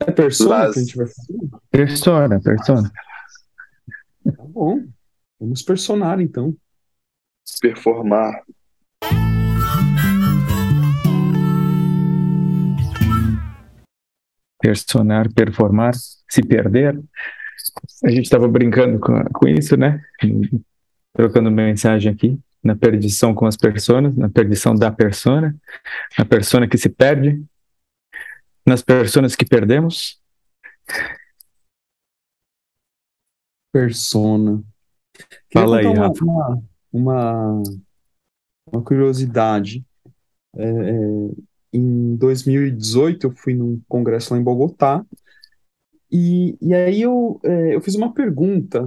É persona Las- que a gente vai fazer? Persona, persona. Tá bom. Vamos personar, então. Performar. Personar, performar, se perder. A gente estava brincando com, com isso, né? Trocando mensagem aqui. Na perdição com as personas, na perdição da persona, na persona que se perde, nas personas que perdemos. Persona. Fala aí, contar Rafa. uma, uma, uma curiosidade. É, é, em 2018, eu fui num congresso lá em Bogotá, e, e aí eu, é, eu fiz uma pergunta,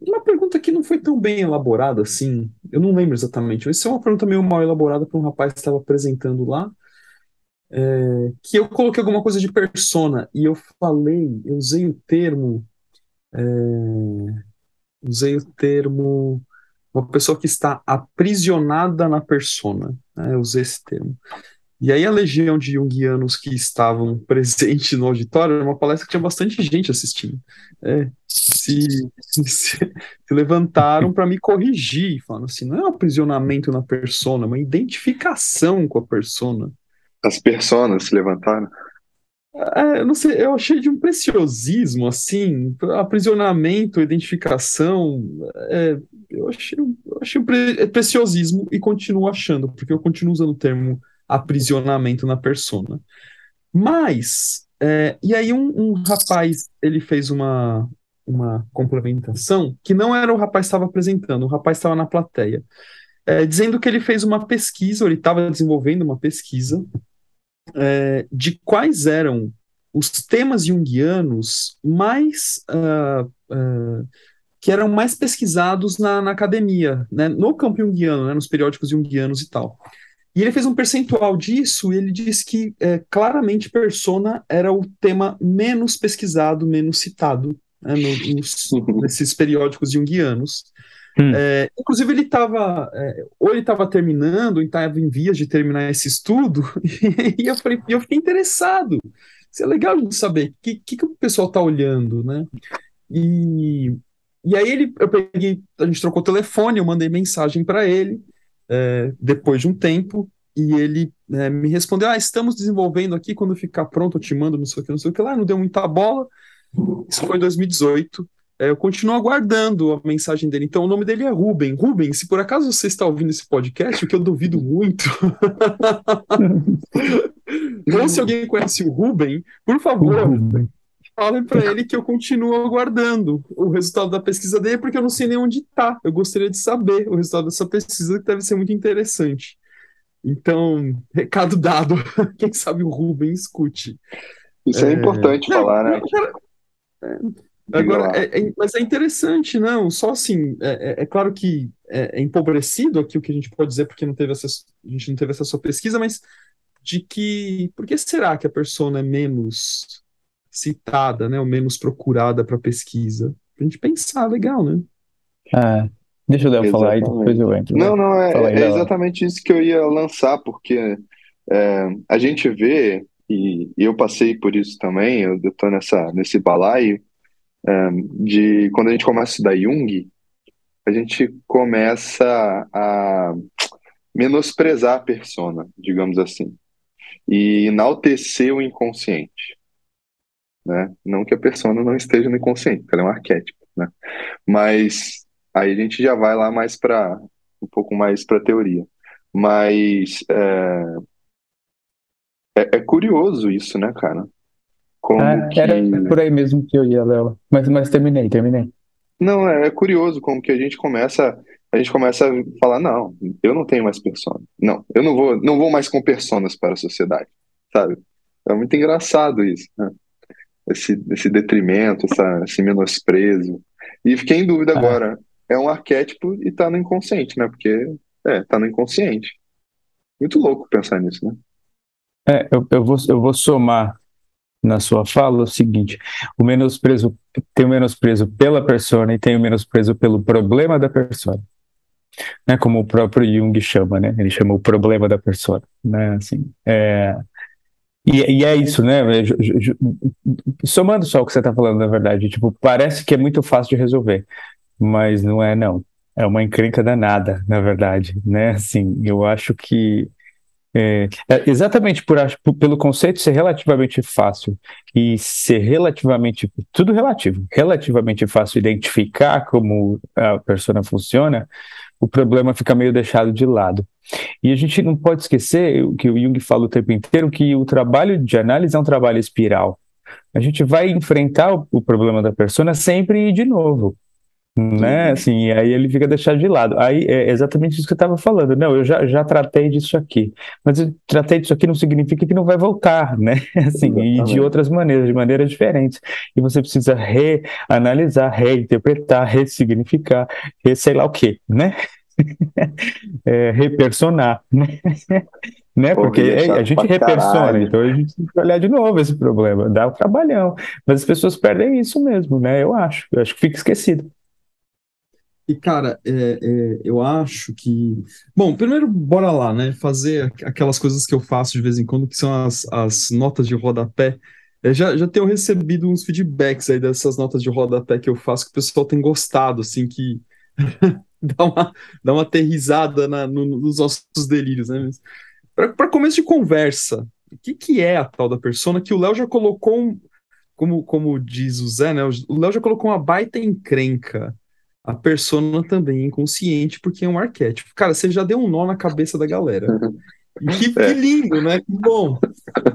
uma pergunta que não foi tão bem elaborada assim, eu não lembro exatamente, mas isso é uma pergunta meio mal elaborada para um rapaz que estava apresentando lá, é, que eu coloquei alguma coisa de persona, e eu falei, eu usei o termo, é, usei o termo uma pessoa que está aprisionada na persona, né? Eu usei esse termo. E aí a legião de junguianos que estavam presentes no auditório, era uma palestra que tinha bastante gente assistindo, é, se, se, se levantaram para me corrigir, falando assim, não é um aprisionamento na persona, é uma identificação com a persona. As personas se levantaram. É, eu não sei, eu achei de um preciosismo, assim, aprisionamento, identificação, é, eu achei, eu achei um pre- preciosismo e continuo achando, porque eu continuo usando o termo aprisionamento na persona. Mas, é, e aí um, um rapaz, ele fez uma, uma complementação, que não era o rapaz que estava apresentando, o rapaz estava na plateia, é, dizendo que ele fez uma pesquisa, ou ele estava desenvolvendo uma pesquisa, é, de quais eram os temas junguianos mais ah, ah, que eram mais pesquisados na, na academia, né, no campo junguiano, né, nos periódicos junguianos e tal. E ele fez um percentual disso e ele disse que é, claramente persona era o tema menos pesquisado, menos citado né, no- nos- nesses periódicos junguianos. Hum. É, inclusive, ele estava, ou ele estava terminando, ou estava em vias de terminar esse estudo, e eu, falei, eu fiquei interessado. Isso é legal de saber o que, que, que o pessoal está olhando, né? E, e aí ele, eu peguei, a gente trocou telefone, eu mandei mensagem para ele, é, depois de um tempo, e ele é, me respondeu: Ah, estamos desenvolvendo aqui, quando ficar pronto eu te mando, não sei o que, não sei o que lá, não deu muita bola. Isso foi em 2018. É, eu continuo aguardando a mensagem dele. Então, o nome dele é Ruben. Ruben, se por acaso você está ouvindo esse podcast, o que eu duvido muito, ou se alguém conhece o Ruben, por favor, Ruben. falem para ele que eu continuo aguardando o resultado da pesquisa dele, porque eu não sei nem onde está. Eu gostaria de saber o resultado dessa pesquisa, que deve ser muito interessante. Então, recado dado. Quem sabe o Ruben escute. Isso é, É, importante falar, né? Agora, é- é- mas é interessante, não? Só assim, é, é- é claro que é, é empobrecido aqui o que a gente pode dizer, porque não teve acesso, a gente não teve essa sua pesquisa, mas de que por que será que a persona é menos citada, né, ou menos procurada para pesquisa? Pra gente pensar, legal, né? Ah, deixa o Léo falar aí, depois eu entro. Não, não, é, aí, é exatamente isso que eu ia lançar, porque é, a gente vê, e, e eu passei por isso também, eu estou nessa, nesse balaio, de quando a gente começa a estudar Jung, a gente começa a menosprezar a persona, digamos assim, e enaltecer o inconsciente, né? Não que a persona não esteja no inconsciente, porque ela é um arquétipo, né? Mas aí a gente já vai lá mais para um pouco mais para teoria. Mas é, é, é curioso isso, né, cara? Como Ah, que era por aí mesmo que eu ia, Léo. Mas, mas terminei, terminei. não é, é curioso como que a gente começa a gente começa a falar não, eu não tenho mais persona. Não, eu não vou não vou mais com personas para a sociedade, sabe? É muito engraçado isso, né? Esse, esse detrimento, essa, esse menosprezo. E fiquei em dúvida Ah. agora. É um arquétipo e tá no inconsciente, né? Porque, é, tá no inconsciente. Muito louco pensar nisso, né? É, eu, eu vou, eu vou somar na sua fala o seguinte: o menosprezo tem o menosprezo pela persona e tem o menosprezo pelo problema da persona. Né, como o próprio Jung chama, né? Ele chama o problema da persona, né? Assim, é, E, e, é isso, né? Somando só o que você está falando, na verdade, tipo, parece que é muito fácil de resolver, mas não é, não. É uma encrenca danada, na verdade, né? Assim, eu acho que é, é exatamente por, pelo conceito ser relativamente fácil e ser relativamente, tudo relativo, relativamente fácil identificar como a persona funciona, o problema fica meio deixado de lado. E a gente não pode esquecer o que o Jung fala o tempo inteiro, que o trabalho de análise é um trabalho espiral. A gente vai enfrentar o, o problema da persona sempre e de novo né? Assim, aí ele fica deixado de lado. Aí é exatamente isso que eu estava falando. Não, eu já, já tratei disso aqui, mas eu tratei disso aqui não significa que não vai voltar, né? Assim, e de outras maneiras, de maneiras diferentes. E você precisa reanalisar, reinterpretar, ressignificar, re sei lá o quê, né? é, repersonar, né? né? Porque é, a gente repersona, então a gente tem que olhar de novo esse problema, dá um trabalhão. Mas as pessoas perdem isso mesmo, né? Eu acho, eu acho que fica esquecido. E, cara, é, é, eu acho que. Bom, primeiro, bora lá, né? Fazer aquelas coisas que eu faço de vez em quando, que são as, as notas de rodapé. É, já, já tenho recebido uns feedbacks aí dessas notas de rodapé que eu faço, que o pessoal tem gostado, assim, que dá, uma, dá uma aterrizada na, no, nos nossos delírios, né? Para começo de conversa, o que, que é a tal da persona que o Léo já colocou, um, como, como diz o Zé, né? O Léo já colocou uma baita encrenca a persona também é inconsciente, porque é um arquétipo. Cara, você já deu um nó na cabeça da galera. Que, que lindo, né? Que bom.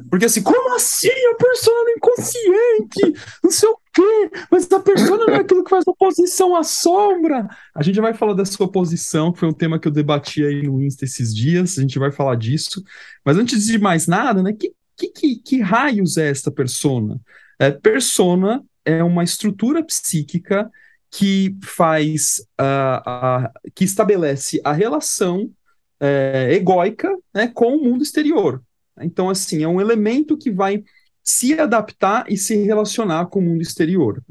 Porque assim, como assim a persona é inconsciente? Não sei o quê, mas a persona não é aquilo que faz oposição à sombra. A gente vai falar dessa oposição, que foi um tema que eu debati aí no Insta esses dias, a gente vai falar disso. Mas antes de mais nada, né, que, que, que, que raios é esta persona? É, persona é uma estrutura psíquica que faz, uh, uh, que estabelece a relação uh, egóica né, com o mundo exterior. Então, assim, é um elemento que vai se adaptar e se relacionar com o mundo exterior.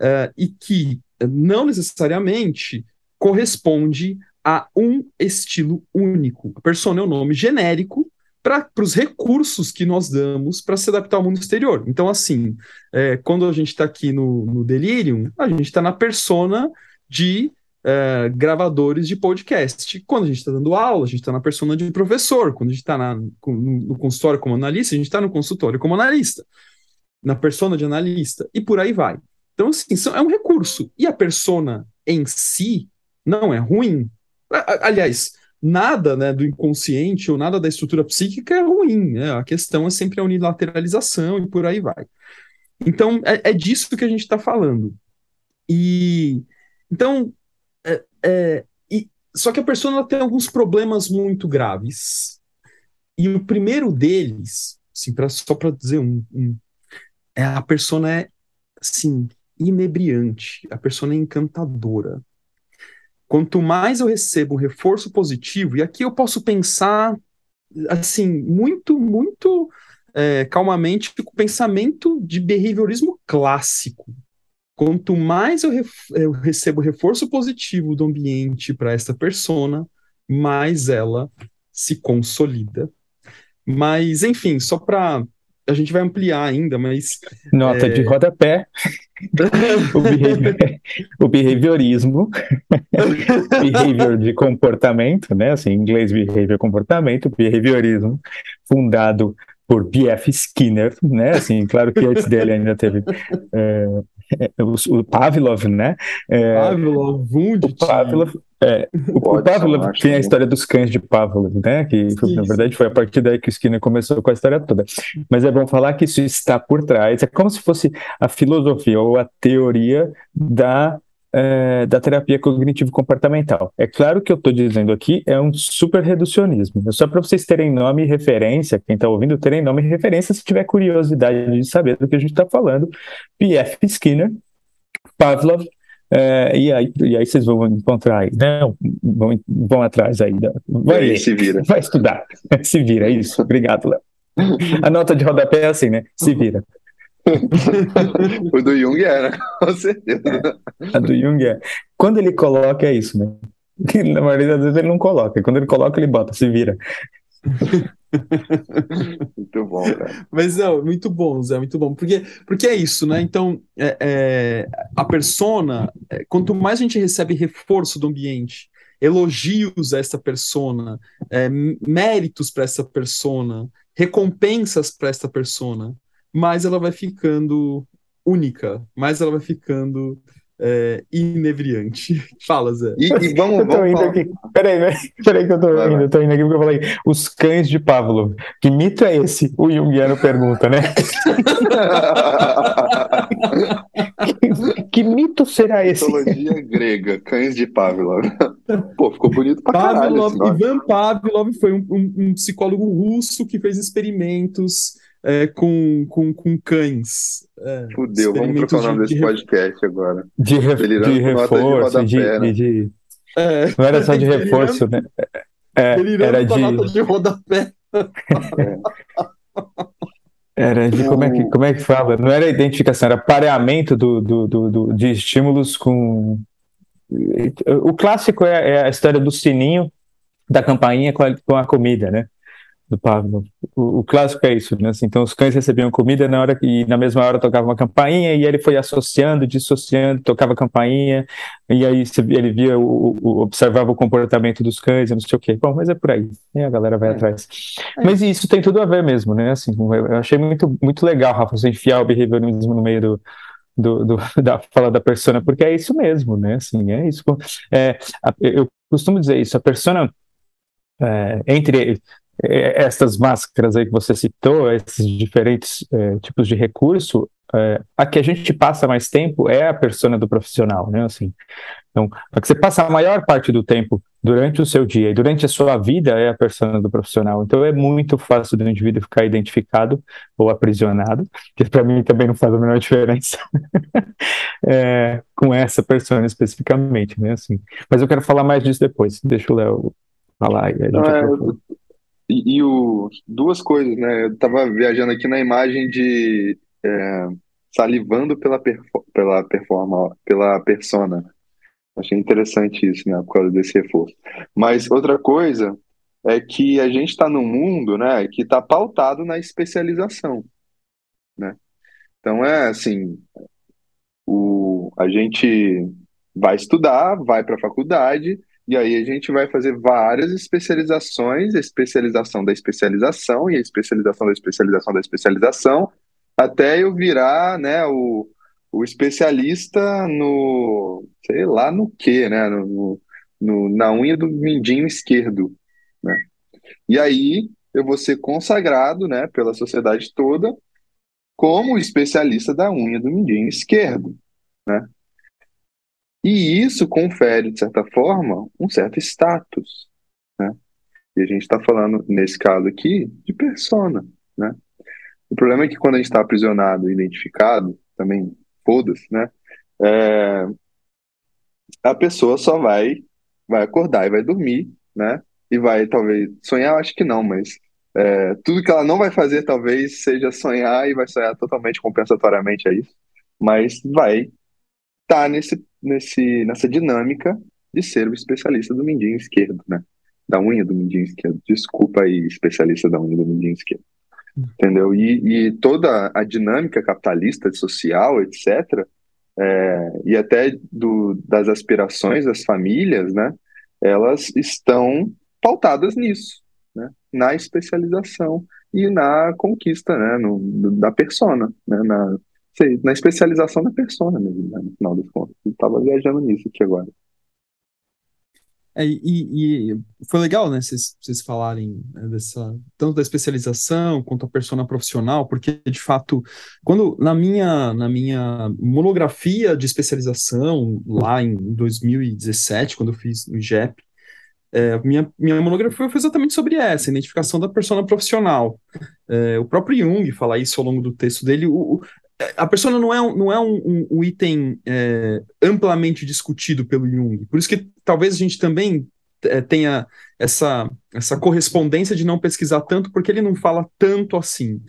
Uh, e que não necessariamente corresponde a um estilo único. A persona é um nome genérico para os recursos que nós damos para se adaptar ao mundo exterior. Então, assim, é, quando a gente está aqui no, no Delirium, a gente está na persona de é, gravadores de podcast. Quando a gente está dando aula, a gente está na persona de professor. Quando a gente está no, consultório como analista, a gente está no consultório como analista. Na persona de analista. E por aí vai. Então, assim, são, é um recurso. E a persona em si não é ruim. Aliás, nada né, do inconsciente ou nada da estrutura psíquica é ruim. Né? A questão é sempre a unilateralização e por aí vai. Então, é, é disso que a gente está falando. E então, é, é, e, só que a pessoa tem alguns problemas muito graves. E o primeiro deles, assim, pra, só para dizer um, um, é a persona é assim, inebriante, a persona é encantadora. Quanto mais eu recebo um reforço positivo, e aqui eu posso pensar, assim, muito, muito é, calmamente, com o pensamento de behaviorismo clássico. Quanto mais eu, ref eu recebo reforço positivo do ambiente para esta persona, mais ela se consolida. Mas, enfim, só para a gente vai ampliar ainda, mas. Nota é... de rodapé. o, behavior, o behaviorismo, behavior de comportamento, né? Assim, em inglês, behavior comportamento, behaviorismo, fundado por B.F. Skinner, né? Assim, claro que antes dele ainda teve é, o, Pavlov, né? É, Pavlov, Wundt. O Pavlov, é, o, o Pavlov tem a história dos cães de Pavlov, né? Que na verdade foi a partir daí que o Skinner começou com a história toda. Mas é bom falar que isso está por trás. É como se fosse a filosofia ou a teoria da é, da terapia cognitivo-comportamental. É claro que eu estou dizendo aqui é um super reducionismo. É só para vocês terem nome e referência, quem está ouvindo terem nome e referência se tiver curiosidade de saber do que a gente está falando. P.F. Skinner, Pavlov, é, e, aí, e aí vocês vão encontrar aí, não, vão, vão atrás aí. Vai, aí, se vira. vai estudar, se vira, isso. Obrigado, Léo. A nota de rodapé é assim, né? Se vira. o do Jung era, né? com certeza. A do Jung é. Quando ele coloca, é isso, né? Na maioria das vezes ele não coloca. Quando ele coloca, ele bota, se vira. muito bom, cara. Mas não, muito bom, Zé, muito bom. Porque, porque é isso, né? Então, é, é, a persona, é, quanto mais a gente recebe reforço do ambiente, elogios a essa persona, é, méritos para essa persona, recompensas para essa persona, mais ela vai ficando única, mais ela vai ficando é, inebriante. Fala, Zé. E, e vamos, eu tô vamos indo falar... aqui. Peraí, peraí que eu tô Vai, indo, vai. eu tô indo aqui porque eu falei os cães de Pavlov. Que mito é esse? O Jungiano pergunta, né? que, que mito será esse? Mitologia grega, cães de Pavlov. Pô, ficou bonito pra caralho Pavlov, nome. Ivan Pavlov foi um, um- um psicólogo russo que fez experimentos é, com, com, com cães. É, Fudeu, vamos trocar o nome de- desse de- podcast agora. De, de de reforço, de, né? de- de- É, Não era só de reforço, né? É, era com a nota de. de rodapé. Era de como é que, como é que fala? Não era identificação, era pareamento do, do, do, do- de estímulos com. O clássico é, é a história do sininho da campainha com a, com a comida, né? Do Pavlov. O, o clássico é isso, né? Assim, então os cães recebiam comida na hora e na mesma hora tocava uma campainha e ele foi associando, dissociando, tocava a campainha e aí ele via, o, o- observava o comportamento dos cães, e não sei o quê. Bom, mas é por aí. E a galera vai É. atrás. Mas isso tem tudo a ver mesmo, né? Assim, eu achei muito, muito legal, Rafa, você enfiar o behaviorismo no meio do, do, do- da fala da persona, porque é isso mesmo, né? Assim, é isso. É, eu costumo dizer isso, a persona, é, entre é, estas máscaras aí que você citou, esses diferentes é, tipos de recurso, é, a que a gente passa mais tempo é a persona do profissional, né? Assim, então, a que você passa a maior parte do tempo durante o seu dia e durante a sua vida é a persona do profissional. Então, é muito fácil do indivíduo ficar identificado ou aprisionado, que para mim também não faz a menor diferença é, com essa persona especificamente, né? Assim, mas eu quero falar mais disso depois. Deixa o Léo falar e E, e o, duas coisas, né? Eu tava viajando aqui na imagem de é, salivando pela, pela performa, pela persona. Achei interessante isso, né? Por causa desse reforço. Mas outra coisa é que a gente está num mundo, né, que está pautado na especialização, né? Então é assim, o, a gente vai estudar, vai para a faculdade, e aí a gente vai fazer várias especializações, a especialização da especialização, e a especialização da especialização da especialização, até eu virar, né, o, o especialista no, sei lá no quê, né, no, no- na unha do mindinho esquerdo, né? E aí eu vou ser consagrado, né, pela sociedade toda como especialista da unha do mindinho esquerdo, né? E isso confere, de certa forma, um certo status, né? E a gente está falando, nesse caso aqui, de persona, né? O problema é que quando a gente está aprisionado, identificado, também foda-se, né? É, a pessoa só vai, vai acordar e vai dormir, né? E vai talvez sonhar, acho que não, mas é, tudo que ela não vai fazer talvez seja sonhar e vai sonhar totalmente compensatoriamente a isso, mas vai estar nesse, nesse, nessa dinâmica de ser o especialista do mindinho esquerdo, né? Da unha do mindinho esquerdo. Desculpa aí, especialista da unha do mindinho esquerdo. Entendeu? E, e toda a dinâmica capitalista, social, etc., é, e até do, das aspirações das famílias, né? Elas estão pautadas nisso, né? Na especialização e na conquista, né? No, da persona, né? Na, sei, na especialização da persona mesmo, né? No final das contas. Eu tava viajando nisso aqui agora. É, e, e foi legal, né, vocês, falarem né, dessa, tanto da especialização quanto a persona profissional, porque, de fato, quando na minha, na minha monografia de especialização, lá em 2017, quando eu fiz no IGEP, é, minha, minha monografia foi exatamente sobre essa, a identificação da persona profissional. É, o próprio Jung fala isso ao longo do texto dele. O, o- a persona não é um, não é um, um- um item é, amplamente discutido pelo Jung. Por isso que talvez a gente também é, tenha essa, essa correspondência de não pesquisar tanto, porque ele não fala tanto assim.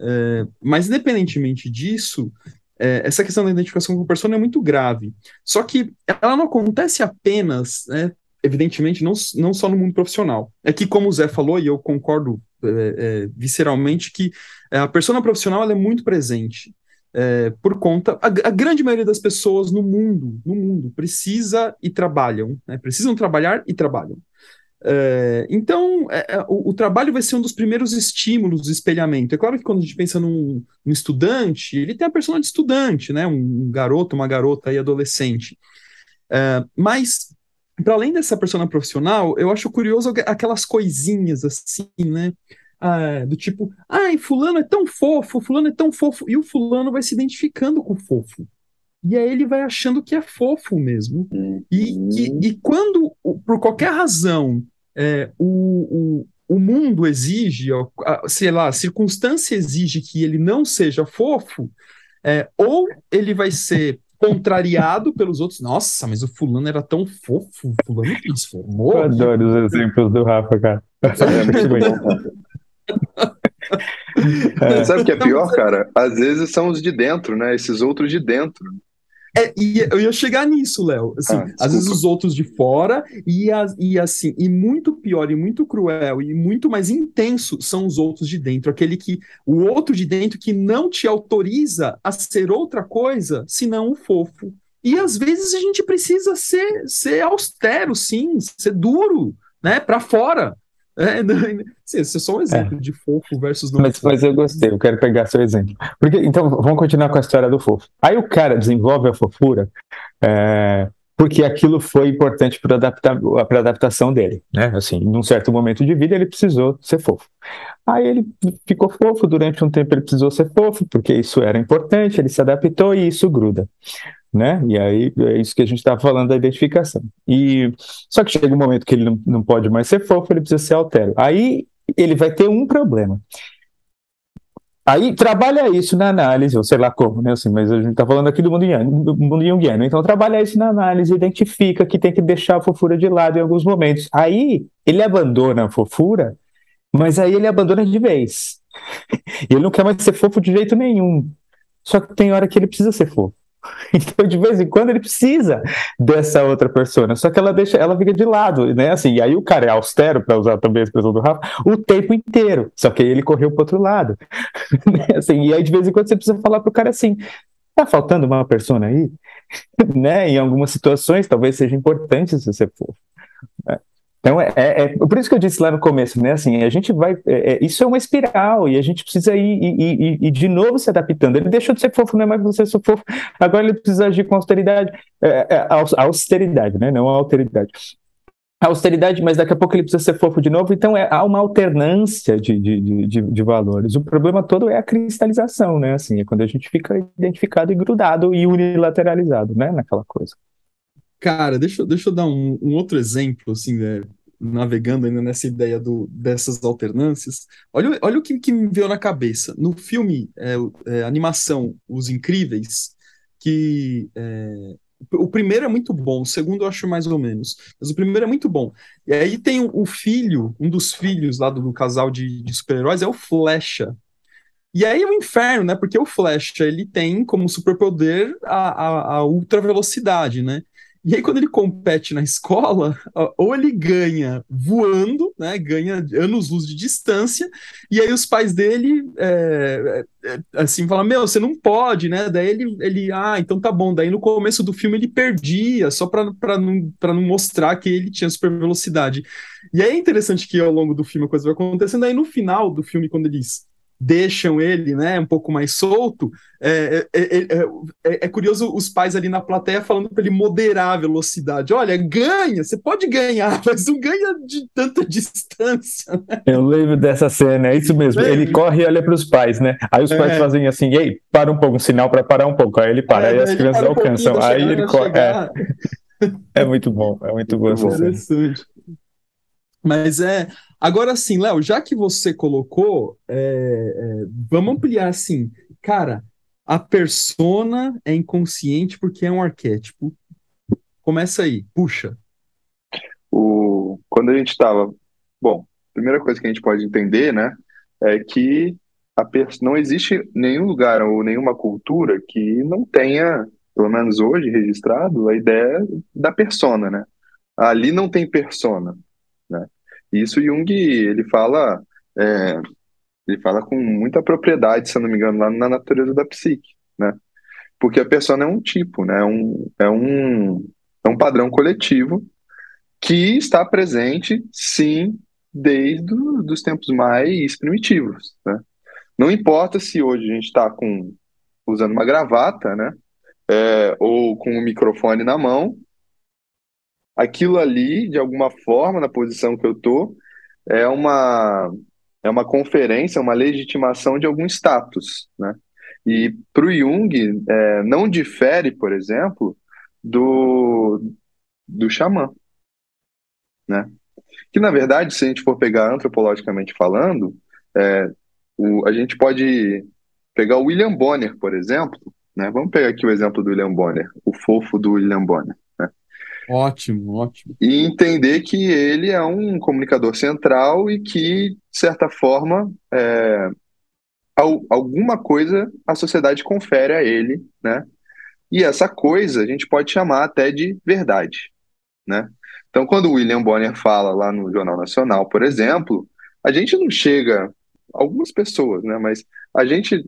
É, mas, independentemente disso, é, essa questão da identificação com persona é muito grave. Só que ela não acontece apenas né, evidentemente, não, não só no mundo profissional. É que, como o Zé falou, e eu concordo é, é, visceralmente, que a persona profissional é muito presente. É, por conta, a, a, grande maioria das pessoas no mundo, no mundo, precisa e trabalham, né? precisam trabalhar e trabalham. É, então, é, é, o, o, trabalho vai ser um dos primeiros estímulos de espelhamento. É claro que quando a gente pensa num, num estudante, ele tem a persona de estudante, né? Um, um garoto, uma garota e adolescente. É, mas, para além dessa persona profissional, eu acho curioso aquelas coisinhas assim, né? Ah, do tipo, ai, fulano é tão fofo, fulano é tão fofo, e o fulano vai se identificando com o fofo. E aí ele vai achando que é fofo mesmo. E, e, e quando, por qualquer razão, é, o, o, o mundo exige, sei lá, a circunstância exige que ele não seja fofo, é, ou ele vai ser contrariado pelos outros. Nossa, mas o fulano era tão fofo, o fulano transformou. Eu adoro os exemplos do Rafa, cara. É. Sabe o que é pior, cara? Às vezes são os de dentro, né? Esses outros de dentro. É, e eu ia chegar nisso, Léo. Assim, ah, às vezes os outros de fora, e, e assim, e muito pior, e muito cruel, e muito mais intenso são os outros de dentro. Aquele que. O outro de dentro que não te autoriza a ser outra coisa senão o fofo. E às vezes a gente precisa ser, ser austero, sim, ser duro, né? Para fora. É, não, sim, esse é só um exemplo é. de fofo versus não. Mas, fofo. mas eu gostei, eu quero pegar seu exemplo. Porque, então, vamos continuar com a história do fofo. Aí o cara desenvolve a fofura é, porque aquilo foi importante para a adaptação dele, né? Assim, num certo momento de vida ele precisou ser fofo. Aí ele ficou fofo, durante um tempo ele precisou ser fofo, porque isso era importante, ele se adaptou e isso gruda né? E aí é isso que a gente estava falando da identificação. E só que chega um momento que ele não, não pode mais ser fofo, ele precisa ser altero. Aí ele vai ter um problema. Aí trabalha isso na análise, ou sei lá como, né? Assim, mas a gente está falando aqui do mundo, do mundo junguiano. Então trabalha isso na análise, identifica que tem que deixar a fofura de lado em alguns momentos. Aí ele abandona a fofura, mas aí ele abandona de vez. ele não quer mais ser fofo de jeito nenhum. Só que tem hora que ele precisa ser fofo. Então, de vez em quando, ele precisa dessa outra pessoa, só que ela deixa, ela fica de lado, né? Assim, e aí o cara é austero, para usar também a expressão do Rafa, o tempo inteiro. Só que aí ele correu para outro lado. Né? assim, e aí, de vez em quando, você precisa falar pro cara assim: tá faltando uma pessoa aí? né? Em algumas situações, talvez seja importante se você for. Né? Então, é, é, é, por isso que eu disse lá no começo, né? Assim, a gente vai. É, é isso é uma espiral e a gente precisa ir, ir, ir, ir, de novo se adaptando. Ele deixou de ser fofo, não é mais você ser fofo. Agora ele precisa agir com austeridade. É, é, austeridade, né? Não alteridade. Austeridade, mas daqui a pouco ele precisa ser fofo de novo. Então, há uma alternância de, de, de, de valores. O problema todo é a cristalização, né? Assim, é quando a gente fica identificado e grudado e unilateralizado, né? Naquela coisa. Cara, deixa, deixa eu dar um, um outro exemplo, assim, né, navegando ainda nessa ideia do, dessas alternâncias. Olha, olha o que, que me veio na cabeça. No filme, é, é, animação Os Incríveis, que é, o primeiro é muito bom, o segundo eu acho mais ou menos, mas o primeiro é muito bom. E aí tem o, o filho, um dos filhos lá do, do casal de, de super-heróis é o Flecha. E aí é o inferno, né? Porque o Flecha ele tem como superpoder a, a, a ultra velocidade, né? E aí, quando ele compete na escola, ou ele ganha voando, né, ganha anos-luz de distância, e aí os pais dele, é, é, assim, falam, meu, você não pode, né? Daí ele, ele, ah, então tá bom. Daí no começo do filme ele perdia, só para não, não mostrar que ele tinha super velocidade. E aí é interessante que ao longo do filme a coisa vai acontecendo, aí no final do filme, quando eles deixam ele né, um pouco mais solto, é, é, é, é, curioso os pais ali na plateia falando para ele moderar a velocidade. Olha, ganha, você pode ganhar, mas não ganha de tanta distância. Né? Eu lembro dessa cena, é isso mesmo. Ele corre e olha para os pais, né? Aí os pais fazem assim, ei, para um pouco, um sinal para parar um pouco. Aí ele para, aí as crianças alcançam. Um aí ele corre. É. muito bom, é muito bom. Interessante. Mas é. Agora sim, Léo, já que você colocou, é, é, vamos ampliar assim. Cara, a persona é inconsciente porque é um arquétipo. Começa aí, puxa. O, quando a gente estava. Bom, primeira coisa que a gente pode entender, né, é que a pers não existe nenhum lugar ou nenhuma cultura que não tenha, pelo menos hoje registrado, a ideia da persona, né? Ali não tem persona, né? Isso Jung ele fala é, ele fala com muita propriedade, se eu não me engano, lá na natureza da psique, né? Porque a persona é um tipo, né? É um, é um, é um padrão coletivo que está presente, sim, desde os tempos mais primitivos, né? Não importa se hoje a gente está usando uma gravata, né? É, ou com um microfone na mão, aquilo ali, de alguma forma, na posição que eu tô, é uma é uma conferência, uma legitimação de algum status, né? E para o Jung é, não difere, por exemplo, do do xamã, né? Que na verdade, se a gente for pegar antropologicamente falando, é, o, a gente pode pegar o William Bonner, por exemplo, né? Vamos pegar aqui o exemplo do William Bonner, o fofo do William Bonner. Ótimo, ótimo. E entender que ele é um comunicador central e que, de certa forma, é, alguma coisa a sociedade confere a ele, né? E essa coisa a gente pode chamar até de verdade, né? Então, quando o William Bonner fala lá no Jornal Nacional, por exemplo, a gente não chega, algumas pessoas, né? Mas a gente,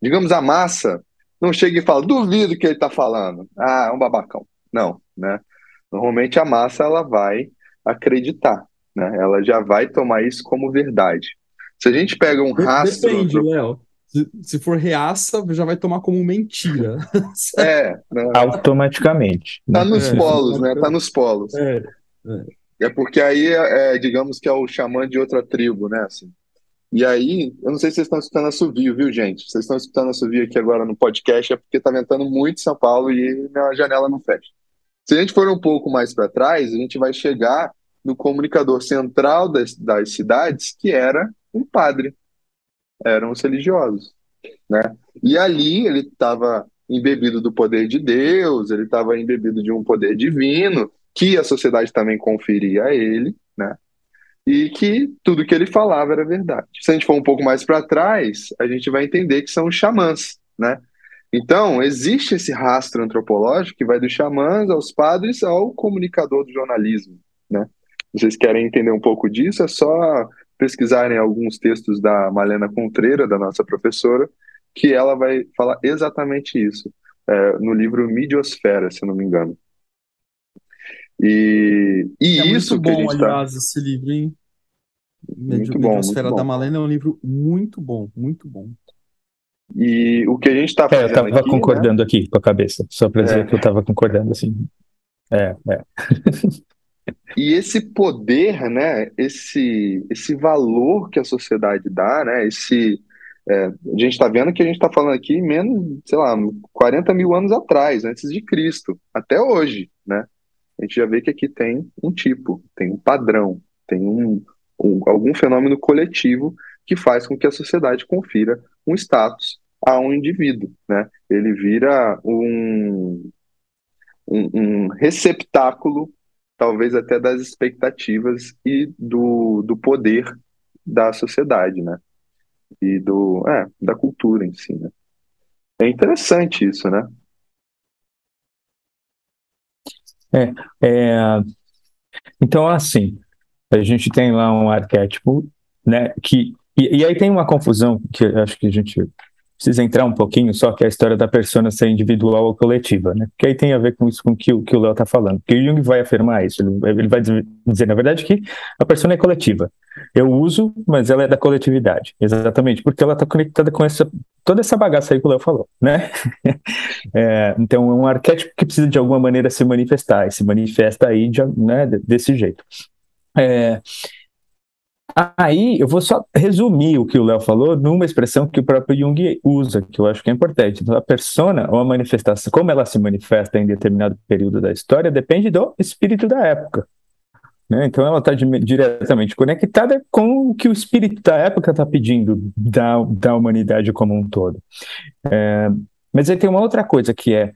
digamos, a massa não chega e fala, duvido que ele está falando. Ah, é um babacão. Não, né? Normalmente a massa ela vai acreditar, né? Ela já vai tomar isso como verdade. Se a gente pega um rastro... Depende, Léo. Se, se for reaça, já vai tomar como mentira. é. Né? Automaticamente. Tá nos é. polos, né? Tá nos polos. É, é. é porque aí, é, digamos que é o xamã de outra tribo, né? Assim. E aí, eu não sei se vocês estão escutando assovio, viu, gente? Vocês estão escutando assovio aqui agora no podcast, é porque tá ventando muito em São Paulo e minha janela não fecha. Se a gente for um pouco mais para trás, a gente vai chegar no comunicador central das, das cidades, que era um padre. Eram os religiosos, né? E ali ele estava embebido do poder de Deus, ele estava embebido de um poder divino, que a sociedade também conferia a ele, né? e que tudo que ele falava era verdade. Se a gente for um pouco mais para trás, a gente vai entender que são os xamãs, né? Então, existe esse rastro antropológico que vai dos xamãs aos padres ao comunicador do jornalismo, né? Vocês querem entender um pouco disso? É só pesquisarem alguns textos da Malena Contreira, da nossa professora, que ela vai falar exatamente isso, é, no livro Midiosfera, se não me engano. E, e é isso muito bom, tá aliás, tá... esse livro, hein? Muito bom, Mediosfera muito da Malena é um livro muito bom, muito bom. E o que a gente está fazendo. É, eu estava né? concordando né? aqui com a cabeça, só para dizer é. que eu estava concordando assim. É, é. e esse poder, né? Esse, esse valor que a sociedade dá, né? Esse, é, a gente está vendo que a gente está falando aqui menos, sei lá, 40 mil anos atrás, antes de Cristo, até hoje, né? a gente já vê que aqui tem um tipo, tem um padrão, tem um, um, algum fenômeno coletivo que faz com que a sociedade confira um status a um indivíduo, né? Ele vira um, um, um receptáculo, talvez até das expectativas e do, do poder da sociedade, né? E do, é, da cultura em si, né? É interessante isso, né? É, é, então, assim, a gente tem lá um arquétipo, né, que, e, e aí tem uma confusão que acho que a gente precisa entrar um pouquinho, só que é a história da persona ser individual ou coletiva, né? Que aí tem a ver com isso com que, que o Léo está falando. Porque o Jung vai afirmar isso, ele, ele vai dizer, na verdade, que a persona é coletiva. Eu uso, mas ela é da coletividade. Exatamente, porque ela está conectada com essa toda essa bagaça aí que o Léo falou, né? é, então é um arquétipo que precisa de alguma maneira se manifestar, e se manifesta aí de, né, desse jeito. É, Aí eu vou só resumir o que o Léo falou numa expressão que o próprio Jung usa, que eu acho que é importante. Então, a persona, ou a manifestação, como ela se manifesta em determinado período da história, depende do espírito da época. Né? Então ela está diretamente conectada com o que o espírito da época está pedindo da, da humanidade como um todo. É, mas aí tem uma outra coisa que é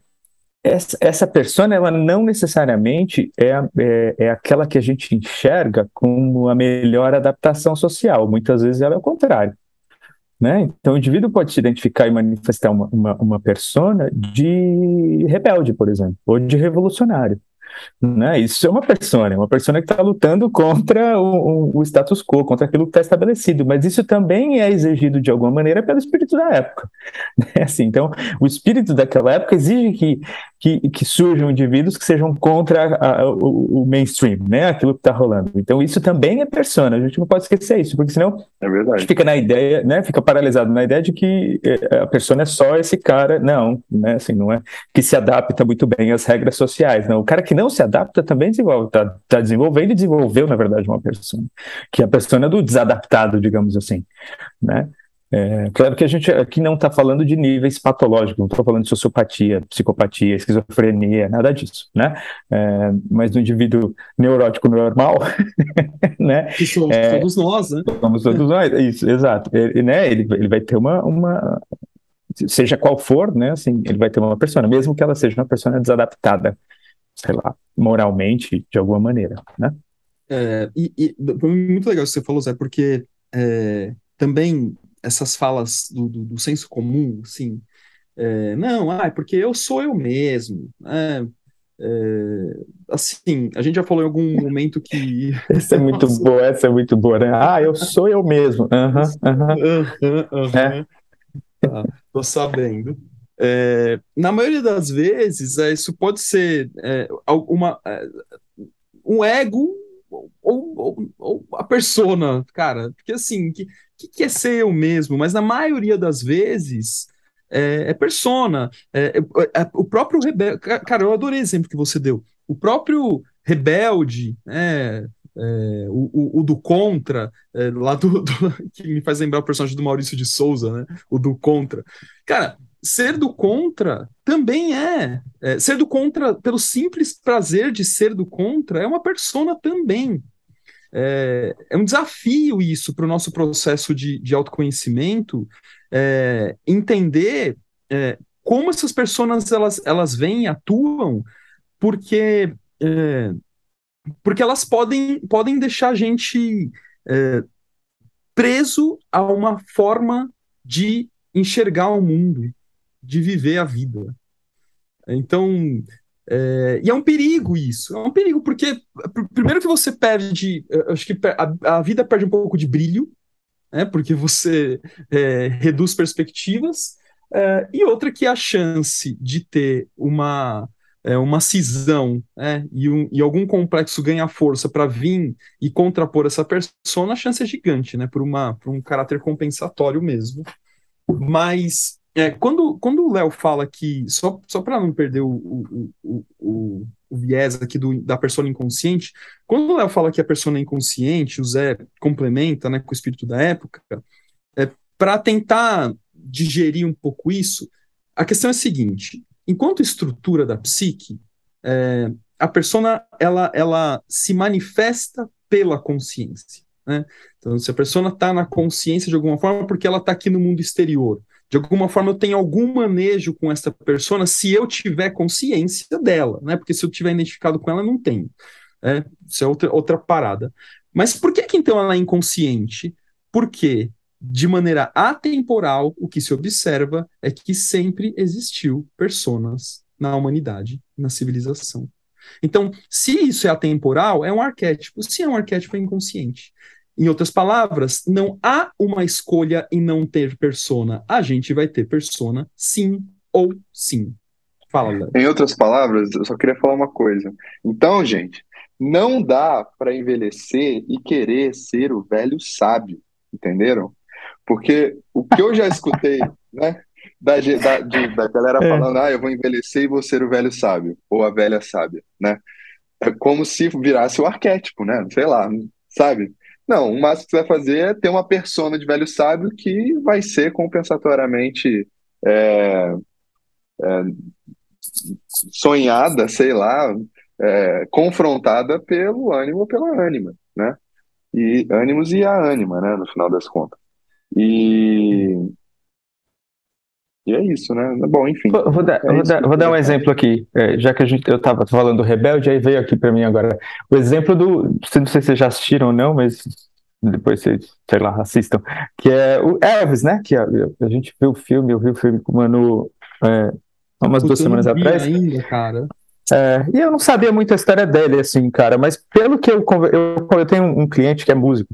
essa, essa persona, ela não necessariamente é, é, é, aquela que a gente enxerga como a melhor adaptação social. Muitas vezes ela é o contrário. Né? Então, o indivíduo pode se identificar e manifestar uma, uma, uma persona de rebelde, por exemplo, ou de revolucionário. Né? Isso é uma persona, é uma persona que está lutando contra o, o, status quo, contra aquilo que está estabelecido, mas isso também é exigido de alguma maneira pelo espírito da época. Né? Assim, então, o espírito daquela época exige que, que, que surjam indivíduos que sejam contra a, o, o, mainstream, né? aquilo que está rolando. Então, isso também é persona, a gente não pode esquecer isso, porque senão é a gente fica na ideia, né? fica paralisado na ideia de que eh, a persona é só esse cara, não, né? assim, não é que se adapta muito bem às regras sociais. Não. O cara que não se adapta também desenvolve, está tá desenvolvendo e desenvolveu, na verdade, uma persona, que é a persona do desadaptado, digamos assim. Né? É, claro que a gente aqui não está falando de níveis patológicos, não estou falando de sociopatia, psicopatia, esquizofrenia, nada disso, né? É, mas no indivíduo neurótico normal, né? Que somos é, todos nós, né? Somos todos nós, isso, exato. Ele, né, ele, ele vai ter uma, uma, seja qual for, né, assim, ele vai ter uma persona, mesmo que ela seja uma persona desadaptada, sei lá, moralmente, de alguma maneira, né? É, e, e foi muito legal isso que você falou, Zé, porque é, também essas falas do, do, do senso comum, assim, é, não, ah, é porque eu sou eu mesmo, né? É, assim, a gente já falou em algum momento que. Essa é muito boa, essa é muito boa, né? Ah, eu sou eu mesmo. Uhum, uhum. É. Tá, tô sabendo. É, na maioria das vezes, é, isso pode ser é, uma, um ego ou, ou, ou, a persona, cara. Porque assim, que, que é ser eu mesmo? Mas na maioria das vezes é, é persona. É, é, o próprio rebelde. Cara, eu adorei o exemplo que você deu. O próprio rebelde, né? É, o, o, o, do Contra, é, lá do, do, que me faz lembrar o personagem do Maurício de Souza, né? O do Contra. Cara, ser do Contra também é, é. Ser do Contra, pelo simples prazer de ser do Contra, é uma persona também. É, é um desafio isso para o nosso processo de, de autoconhecimento, é, entender é, como essas pessoas elas, elas vêm e atuam, porque é, porque elas podem, podem deixar a gente é, preso a uma forma de enxergar o mundo, de viver a vida. Então, é, e é um perigo isso, é um perigo, porque primeiro que você perde, acho que a, a vida perde um pouco de brilho, né, porque você é, reduz perspectivas, é, e outra que a chance de ter uma é, uma cisão né, e, um, e, algum complexo ganha força para vir e contrapor essa persona, a chance é gigante, né, por, uma, por um caráter compensatório mesmo. Mas é, quando, quando o Léo fala que, só, só para não perder o, o, o, o, viés aqui do, da persona inconsciente, quando o Léo fala que a persona é inconsciente, o Zé complementa né, com o espírito da época, é, para tentar digerir um pouco isso, a questão é a seguinte: enquanto estrutura da psique, é, a persona ela, ela se manifesta pela consciência. Né? Então, se a persona está na consciência de alguma forma, porque ela está aqui no mundo exterior. De alguma forma, eu tenho algum manejo com essa persona se eu tiver consciência dela, né? Porque se eu tiver identificado com ela, não tenho. É, isso é outra, outra parada. Mas por que, que então ela é inconsciente? Porque de maneira atemporal, o que se observa é que sempre existiu personas na humanidade, na civilização. Então, se isso é atemporal, é um arquétipo. Se é um arquétipo, é inconsciente. Em outras palavras, não há uma escolha em não ter persona. A gente vai ter persona, sim ou sim. Fala. Em outras palavras, eu só queria falar uma coisa. Então, gente, não dá para envelhecer e querer ser o velho sábio, entenderam? Porque o que eu já escutei, né? Da, da, de, da galera é. falando, ah, eu vou envelhecer e vou ser o velho sábio, ou a velha sábia, né? É como se virasse o arquétipo, né? Sei lá, sabe? Não, o máximo que você vai fazer é ter uma persona de velho sábio que vai ser compensatoriamente é, é, sonhada, sei lá, é, confrontada pelo ânimo ou pela ânima, né? E ânimos e a ânima, né? No final das contas. E, e é isso, né? Bom, enfim. Vou, vou dar, é vou, dar, vou dar, um exemplo aqui, é, já que a gente, eu estava falando do Rebelde, aí veio aqui para mim agora. O exemplo do. Não sei se vocês já assistiram ou não, mas depois vocês, sei lá, assistam. Que é o Elvis, né? Que a, a gente viu o filme, eu vi o filme com o Manu é, umas duas semanas atrás. ainda, cara. É, e eu não sabia muito a história dele, assim, cara, mas pelo que eu, eu, eu tenho um cliente que é músico,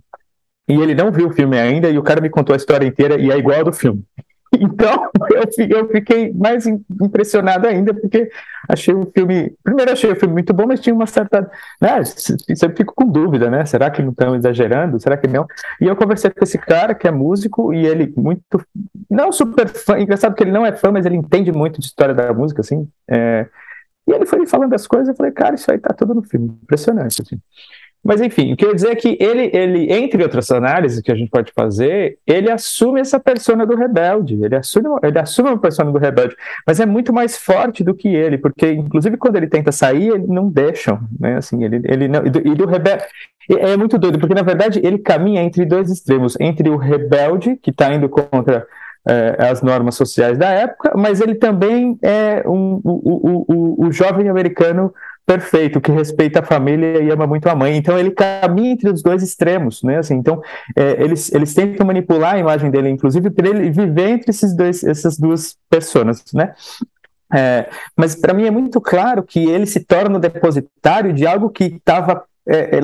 e ele não viu o filme ainda, e o cara me contou a história inteira e é igual ao do filme. Então, eu fiquei mais impressionado ainda, porque achei o filme. Primeiro, achei o filme muito bom, mas tinha uma certa. Né, sempre fico com dúvida, né? Será que não estão exagerando? Será que não? E eu conversei com esse cara que é músico e ele, muito. Não super fã, engraçado que ele não é fã, mas ele entende muito de história da música, assim. É, e ele foi me falando das coisas, eu falei, cara, isso aí tá tudo no filme. Impressionante, assim. Mas enfim, o que eu ia dizer é que ele, ele, entre outras análises que a gente pode fazer, ele assume essa persona do rebelde, ele assume, ele assume uma persona do rebelde, mas é muito mais forte do que ele, porque inclusive quando ele tenta sair, ele não deixam, né? Assim, ele, ele não, e do, do rebelde é muito doido, porque na verdade ele caminha entre dois extremos, entre o rebelde que está indo contra é, as normas sociais da época, mas ele também é um, o, o, o, o jovem americano perfeito, que respeita a família e ama muito a mãe. Então ele caminha entre os dois extremos, né? Assim, então é, eles, eles tentam manipular a imagem dele, inclusive para ele viver entre esses dois, essas duas pessoas, né? É, mas para mim é muito claro que ele se torna o depositário de algo que estava é, é,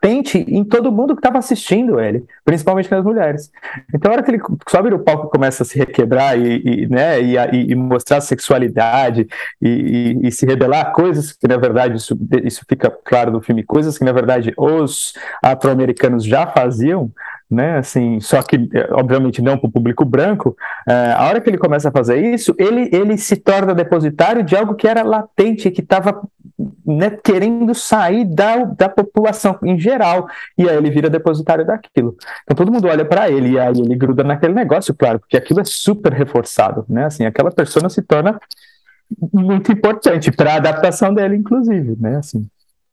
latente em todo mundo que estava assistindo ele, principalmente nas mulheres. Então, a hora que ele sobe no palco e começa a se requebrar e, e né, e, e, mostrar sexualidade e, e, se revelar coisas que, na verdade, isso, isso fica claro no filme, coisas que, na verdade, os afro-americanos já faziam, né? Assim, só que obviamente não para o público branco. É, a hora que ele começa a fazer isso, ele ele se torna depositário de algo que era latente, que estava né, querendo sair da, da população em geral, e aí ele vira depositário daquilo. Então todo mundo olha para ele e aí ele gruda naquele negócio, claro, porque aquilo é super reforçado, né? Assim, aquela pessoa se torna muito importante para a adaptação dele, inclusive, né? Assim.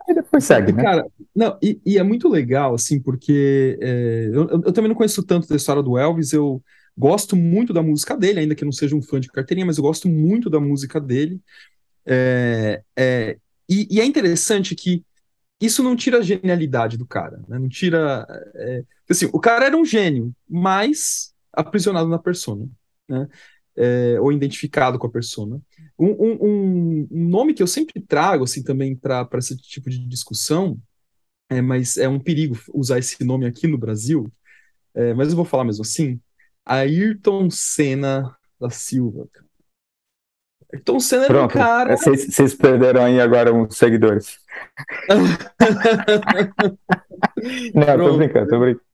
E depois segue, né? Cara, não, e, e é muito legal, assim, porque é, eu, eu, também não conheço tanto da história do Elvis, eu gosto muito da música dele, ainda que não seja um fã de carteirinha, mas eu gosto muito da música dele. É, é, e, e, é interessante que isso não tira a genialidade do cara, né? Não tira. É, assim, o cara era um gênio, mas aprisionado na persona, né? É, ou identificado com a persona. Um, um, um, nome que eu sempre trago assim também para esse tipo de discussão, é, mas é um perigo usar esse nome aqui no Brasil, é, mas eu vou falar mesmo assim, Ayrton Senna da Silva. Ayrton Senna era um cara. Vocês perderam aí agora uns seguidores. Não, Pronto. tô brincando, tô brincando.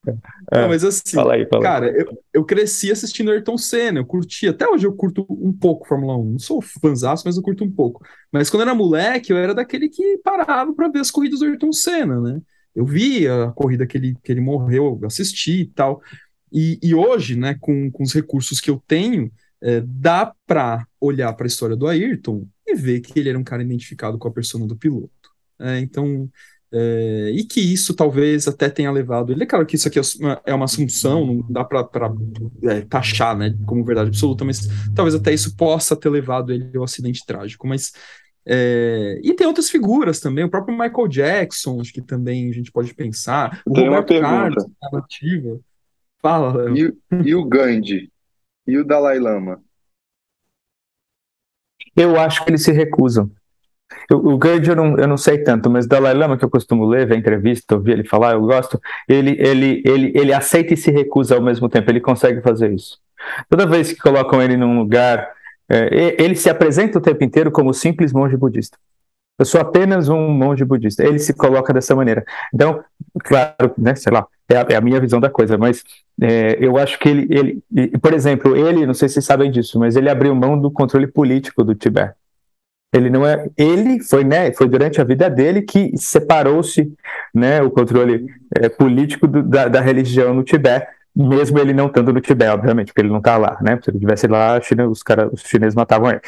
Não, mas assim, fala aí, fala cara, eu, eu cresci assistindo Ayrton Senna, eu curti, até hoje eu curto um pouco Fórmula 1, não sou fãzaço, mas eu curto um pouco. Mas quando eu era moleque, eu era daquele que parava para ver as corridas do Ayrton Senna, né? Eu vi a corrida que ele, que ele morreu, assisti e tal. E, e hoje, né, com, com os recursos que eu tenho, é, dá para olhar para a história do Ayrton e ver que ele era um cara identificado com a persona do piloto. É, então, é, e que isso talvez até tenha levado ele. É claro que isso aqui é uma, é uma assunção, não dá para é, taxar né, como verdade absoluta, mas talvez até isso possa ter levado ele ao acidente trágico. Mas é, e tem outras figuras também, o próprio Michael Jackson, acho que também a gente pode pensar. O tem Roberto uma Carlos, narrativa. Fala. E, e o Gandhi? E o Dalai Lama? Eu acho que eles se recusam. O, o Gandhi eu não, eu não sei tanto, mas o Dalai Lama, que eu costumo ler, ver entrevista, ouvir ele falar, eu gosto, ele, ele, ele, ele aceita e se recusa ao mesmo tempo, ele consegue fazer isso. Toda vez que colocam ele num lugar, é, ele se apresenta o tempo inteiro como simples monge budista. Eu sou apenas um monge budista. Ele se coloca dessa maneira. Então, claro, né, sei lá, é a, é a minha visão da coisa, mas é, eu acho que ele, ele, por exemplo, ele, não sei se vocês sabem disso, mas ele abriu mão do controle político do Tibete. Ele não é, ele foi, né, foi durante a vida dele que separou-se, né, o controle é, político do, da, da, religião no Tibete, mesmo ele não estando no Tibete, obviamente, porque ele não está lá, né? Se ele estivesse lá, China, os cara, os chineses matavam ele.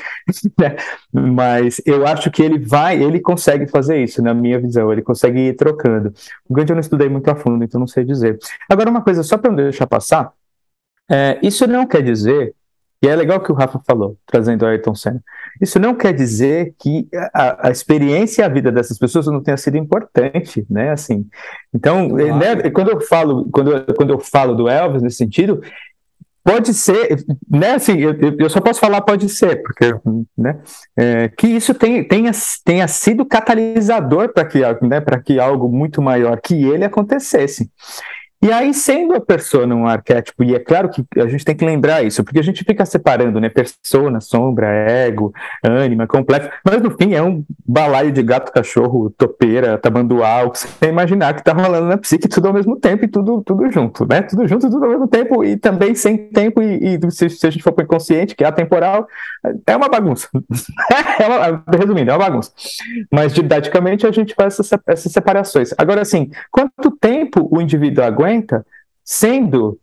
Mas eu acho que ele vai, ele consegue fazer isso, na minha visão, ele consegue ir trocando. O Gandhi eu não estudei muito a fundo, então não sei dizer. Agora uma coisa só para não deixar passar, é, isso não quer dizer e é legal que o Rafa falou, trazendo o Ayrton Senna. Isso não quer dizer que a, a, experiência e a vida dessas pessoas não tenha sido importante, né? Assim, então, claro. né, quando eu falo, quando eu, quando eu falo do Elvis nesse sentido, pode ser, né? Assim, eu, eu só posso falar pode ser, porque, né? É, que isso tenha, tenha, tenha sido catalisador para que, né, que algo muito maior que ele acontecesse. E aí, sendo a persona um arquétipo, e é claro que a gente tem que lembrar isso, porque a gente fica separando, né, persona, sombra, ego, ânima, complexo, mas no fim é um balaio de gato, cachorro, topeira, tamanduá, o que você imaginar que tá rolando na psique tudo ao mesmo tempo e tudo, tudo junto, né, tudo junto, tudo ao mesmo tempo e também sem tempo e, e se, se, a gente for para o inconsciente, que é atemporal, é uma bagunça. é uma, resumindo, é uma bagunça. Mas didaticamente a gente faz essas, essas separações. Agora, assim, quanto tempo o indivíduo aguenta sendo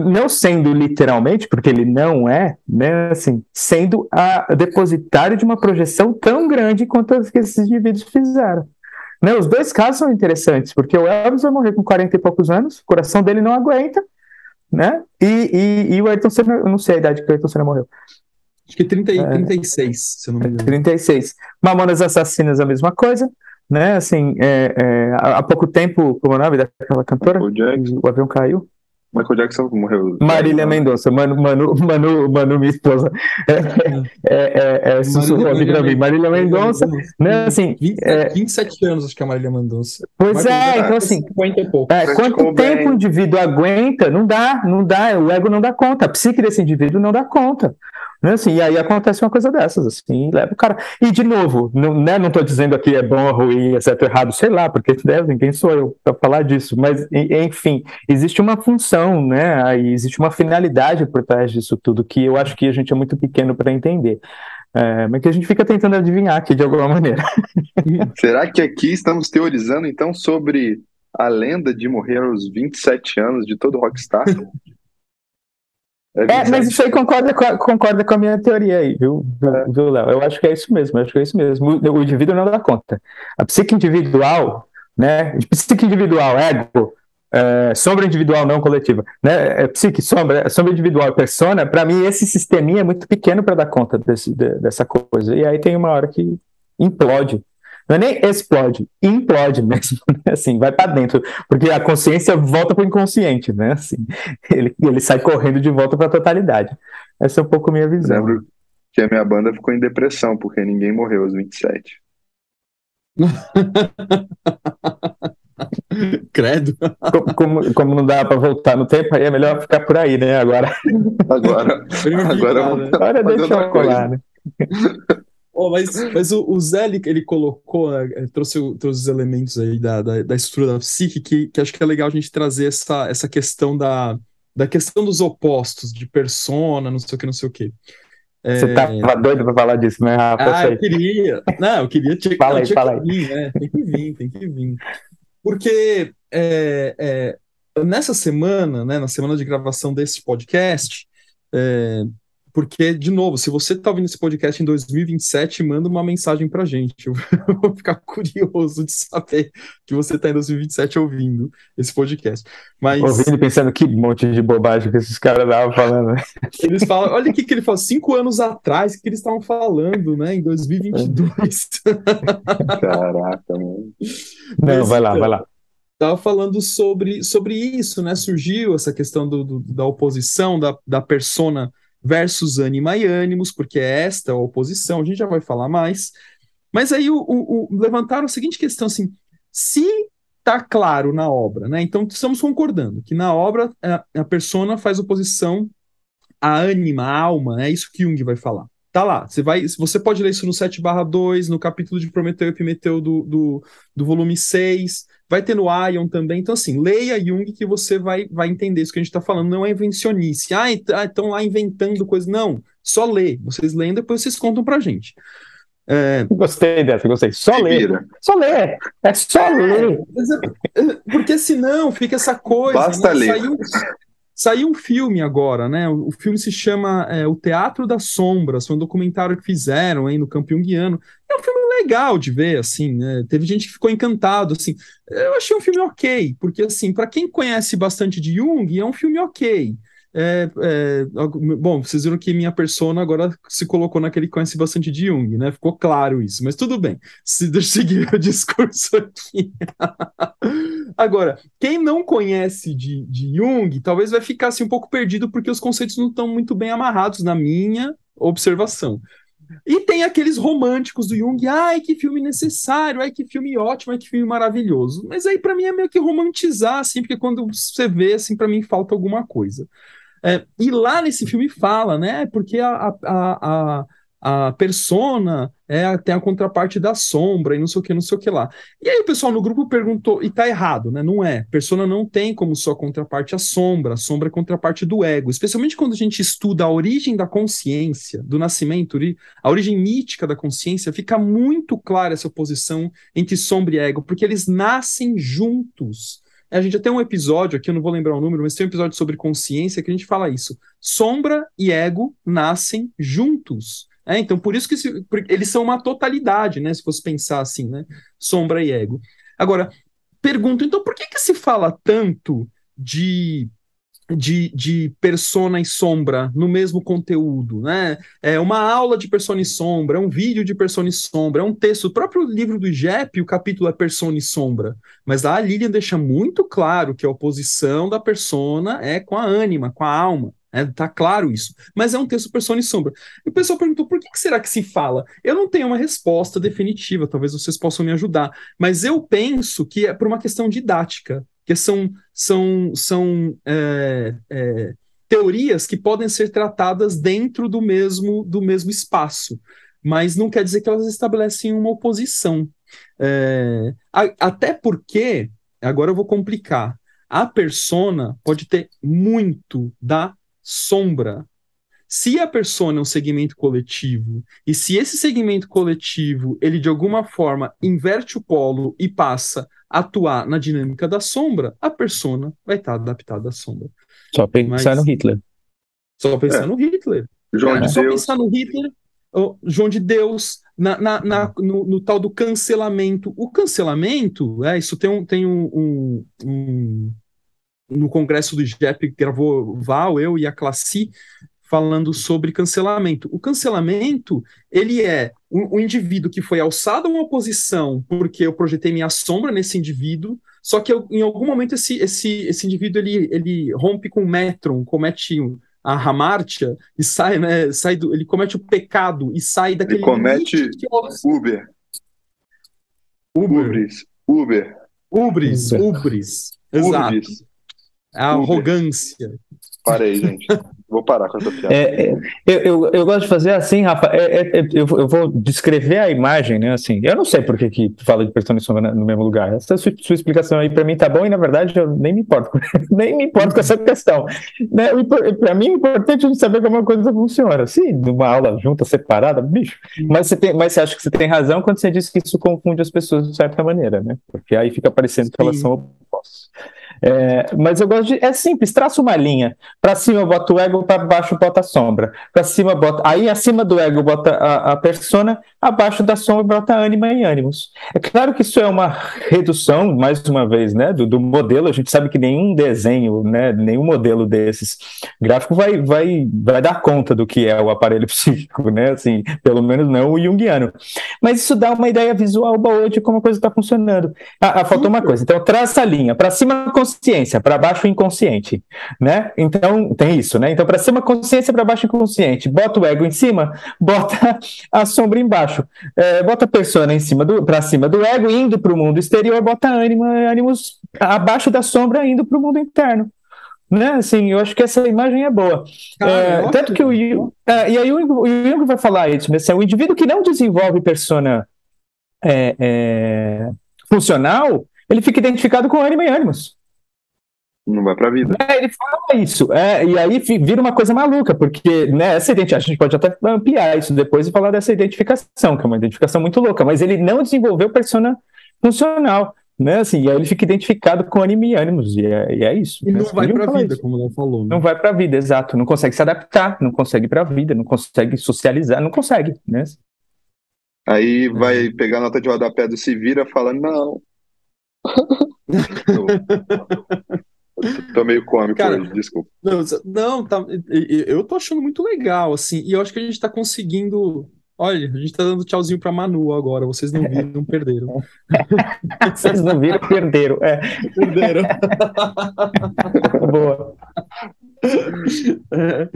não sendo literalmente, porque ele não é, né, assim, sendo a depositário de uma projeção tão grande quanto as que esses indivíduos fizeram. Né, os dois casos são interessantes, porque o Elvis vai morrer com 40 e poucos anos, o coração dele não aguenta, né, e, e, e o Ayrton Senna, eu não sei a idade que o Ayrton Senna morreu. Acho que 30, é, 36, se eu não me engano. 36. Mamonas Assassinas, a mesma coisa né? Assim, é, é, há pouco tempo, como é o nome daquela cantora? O avião caiu. Michael Jackson morreu. Marília Mendonça, Manu, Manu, Manu, Manu, minha esposa. É, é, é, é sussurrou aqui pra mim. Marília Mendonça, né? Assim, 20, é, 27 anos, acho que é a Marília Mendonça. Pois é, então assim. 50 e pouco. É, quanto tempo o indivíduo aguenta? Não dá, não dá, o ego não dá conta, a psique desse indivíduo não dá conta. Né, assim, e aí acontece uma coisa dessas, assim, leva o cara. E, de novo, não, né, não tô dizendo aqui é bom ou ruim, é certo ou errado, sei lá, porque devem, quem sou eu para falar disso, mas, enfim, existe uma função, né, aí existe uma finalidade por trás disso tudo, que eu acho que a gente é muito pequeno para entender. É, mas que a gente fica tentando adivinhar aqui de alguma maneira. Será que aqui estamos teorizando, então, sobre a lenda de morrer aos 27 anos de todo rockstar? É, é mas isso aí concorda com, a, concorda com a minha teoria aí, viu, é. viu, Léo? Eu acho que é isso mesmo, eu acho que é isso mesmo. O, o indivíduo não dá conta. A psique individual, né? Psique individual, ego, é, sombra individual não coletiva, né? É, psique, sombra, sombra individual, persona, para mim esse sisteminha é muito pequeno para dar conta desse, de, dessa coisa. E aí tem uma hora que implode. Não é nem explode, implode mesmo, né? assim, vai para dentro, porque a consciência volta para o inconsciente, né? Assim, ele, ele sai correndo de volta para a totalidade. Essa é um pouco a minha visão. Lembro que a minha banda ficou em depressão, porque ninguém morreu aos 27. Credo. Como, como, como, não dá para voltar no tempo, aí é melhor ficar por aí, né? Agora. Agora. agora, agora deixa eu colar, né? Oh, mas, mas o, o Zé, ele, ele colocou, né, trouxe, trouxe os elementos aí da, da, da estrutura da psique, que, que acho que é legal a gente trazer essa, essa questão da, da questão dos opostos, de persona, não sei o que, não sei o que. É... Você tava doido pra falar disso, né, Rafa? Ah, eu queria. Não, eu queria. Tinha, fala aí, tinha fala que vir, né? Tem que vir, tem que vir. Porque é, é, nessa semana, né, na semana de gravação desse podcast, é, porque, de novo, se você está ouvindo esse podcast em 2027, manda uma mensagem para gente. Eu vou ficar curioso de saber que você está em 2027 ouvindo esse podcast. Mas... Ouvindo e pensando que monte de bobagem que esses caras estavam falando. Eles falam, olha o que, que ele falou, cinco anos atrás, que eles estavam falando, né, em 2022. Caraca, mano. Não, Mas, vai lá, então, vai lá estava falando sobre, sobre isso, né? Surgiu essa questão do, do, da oposição, da, da persona versus anima e ânimos, porque é esta a oposição, a gente já vai falar mais. Mas aí o, o, o levantaram a seguinte questão assim: se está claro na obra, né? Então estamos concordando que na obra a, a persona faz oposição à ânima, à alma, é isso que Jung vai falar. Tá lá, você vai, você pode ler isso no 7/2, no capítulo de Prometeu e Epimeteu do, do, do volume 6, vai ter no Ion também. Então, assim, leia Jung que você vai, vai entender isso que a gente está falando. Não é invencionice. Ah, estão lá inventando coisas. Não, só lê. Vocês leem, depois vocês contam pra gente. É... Gostei dessa, gostei. Só ler. Só ler. É só é, ler. É, porque senão fica essa coisa. Basta né? ler. Saiu, saiu um filme agora, né? O, filme se chama é, O Teatro das Sombras. Foi um documentário que fizeram aí no Campo Jungiano. É um filme legal de ver, assim, né? Teve gente que ficou encantado, assim. Eu achei um filme ok, porque, assim, para quem conhece bastante de Jung, é um filme ok. É, é, bom, vocês viram que minha persona agora se colocou naquele que conhece bastante de Jung, né? Ficou claro isso, mas tudo bem. Se seguir o discurso aqui. agora, quem não conhece de, de Jung, talvez vai ficar assim, um pouco perdido porque os conceitos não estão muito bem amarrados na minha observação. E tem aqueles românticos do Jung, ai que filme necessário, ai que filme ótimo, ai que filme maravilhoso. Mas aí para mim é meio que romantizar, assim, porque quando você vê, assim, para mim falta alguma coisa. É, e lá nesse filme fala, né? Porque a, a, a, a persona é, tem a contraparte da sombra e não sei o que, não sei o que lá. E aí o pessoal no grupo perguntou, e tá errado, né? Não é. Persona não tem como sua contraparte a sombra, a sombra é contraparte do ego. Especialmente quando a gente estuda a origem da consciência, do nascimento, a origem mítica da consciência, fica muito clara essa oposição entre sombra e ego, porque eles nascem juntos. A gente até um episódio aqui, eu não vou lembrar o número, mas tem um episódio sobre consciência que a gente fala isso. Sombra e ego nascem juntos. É, então, por isso que se, eles são uma totalidade, né? Se fosse pensar assim, né? Sombra e ego. Agora, pergunto, então, por que, que se fala tanto de de, de persona e sombra no mesmo conteúdo, né? É uma aula de persona e sombra, é um vídeo de persona e sombra, é um texto. O próprio livro do IGEP, o capítulo é persona e sombra. Mas a Lilian deixa muito claro que a oposição da persona é com a ânima, com a alma. É, tá claro isso. Mas é um texto persona e sombra. E o pessoal perguntou por que, que, será que se fala? Eu não tenho uma resposta definitiva, talvez vocês possam me ajudar. Mas eu penso que é por uma questão didática que são, são, são é, é, teorias que podem ser tratadas dentro do mesmo, do mesmo espaço, mas não quer dizer que elas estabelecem uma oposição. É, a, até porque, agora eu vou complicar, a persona pode ter muito da sombra. Se a persona é um segmento coletivo, e se esse segmento coletivo, ele de alguma forma inverte o polo e passa atuar na dinâmica da sombra, a persona vai estar adaptada à sombra. Só pensar Mas, no Hitler. Só pensar é. no Hitler. João de só Deus. pensar no Hitler, oh, João de Deus, na, na, na no, no, tal do cancelamento. O cancelamento, é, isso tem um, tem um, um, um no congresso do IGEP gravou Val, eu e a Classi, falando sobre cancelamento. O cancelamento, ele é o, indivíduo que foi alçado a uma posição porque eu projetei minha sombra nesse indivíduo, só que eu, em algum momento esse, esse, esse indivíduo ele, ele rompe com o metron, comete a hamartia e sai, né, sai do, ele comete o pecado e sai daquele ele comete Uber. Uber. Ubris. Uber. Ubris, ubris. Exato. Ubris. A arrogância. Parei, gente. Vou parar com essa piada. É, é, eu, eu, eu, gosto de fazer assim, Rafa. É, é, é eu, eu, vou descrever a imagem, né? Assim, eu não sei por que, que tu fala de persona e sombra no mesmo lugar. Essa sua, sua explicação aí para mim tá bom e na verdade eu nem me importo, nem me importo com essa questão. Né? Para mim é importante gente saber como a coisa funciona. Se uma aula junta, separada, bicho. Mas você, tem, mas você acha que você tem razão quando você diz que isso confunde as pessoas de certa maneira, né? Porque aí fica parecendo que elas são opostas. É, mas eu gosto de. É simples, traça uma linha. Para cima bota o ego, para baixo bota a sombra. Para cima bota. Aí acima do ego bota a, a persona, abaixo da sombra bota ânima e ânimos. É claro que isso é uma redução, mais uma vez, né, do, do modelo. A gente sabe que nenhum desenho, né, nenhum modelo desses gráfico vai, vai, vai dar conta do que é o aparelho psíquico, né? Assim, pelo menos não o junguiano. Mas isso dá uma ideia visual boa de como a coisa está funcionando. Ah, ah, faltou uma coisa. Então, traça a linha. Para cima, consciência, para baixo inconsciente, né? Então tem isso, né? Então para cima consciência, para baixo inconsciente. Bota o ego em cima, bota a sombra embaixo. É, bota a persona em cima do para cima do ego indo para o mundo exterior, bota ânima, ânimos abaixo da sombra indo para o mundo interno. Né? Assim, eu acho que essa imagem é boa. é, tanto que o Jung, é, e aí o, Jung vai falar isso, né? Assim, o indivíduo que não desenvolve persona é, é, funcional, ele fica identificado com ânima e ânimos. Não vai para a vida. É, ele fala isso. É, e aí vira uma coisa maluca, porque né, essa identificação, a gente pode até ampliar isso depois e falar dessa identificação, que é uma identificação muito louca, mas ele não desenvolveu persona funcional. Né, assim, e aí ele fica identificado com anime e ânimos, e é, e é isso. E não vai para a vida, isso. como não falou. Né? Não vai para a vida, exato. Não consegue se adaptar, não consegue ir para a vida, não consegue socializar, não consegue. Né? Aí vai é. pegar a nota de rodapé do Se Vira falando, não. Tô meio cômico Cara, hoje, desculpa. Não, não tá, eu tô achando muito legal, assim, e eu acho que a gente tá conseguindo. Olha, a gente tá dando tchauzinho pra Manu agora, vocês não viram, não perderam. vocês não viram, perderam. É. Perderam. Boa. É,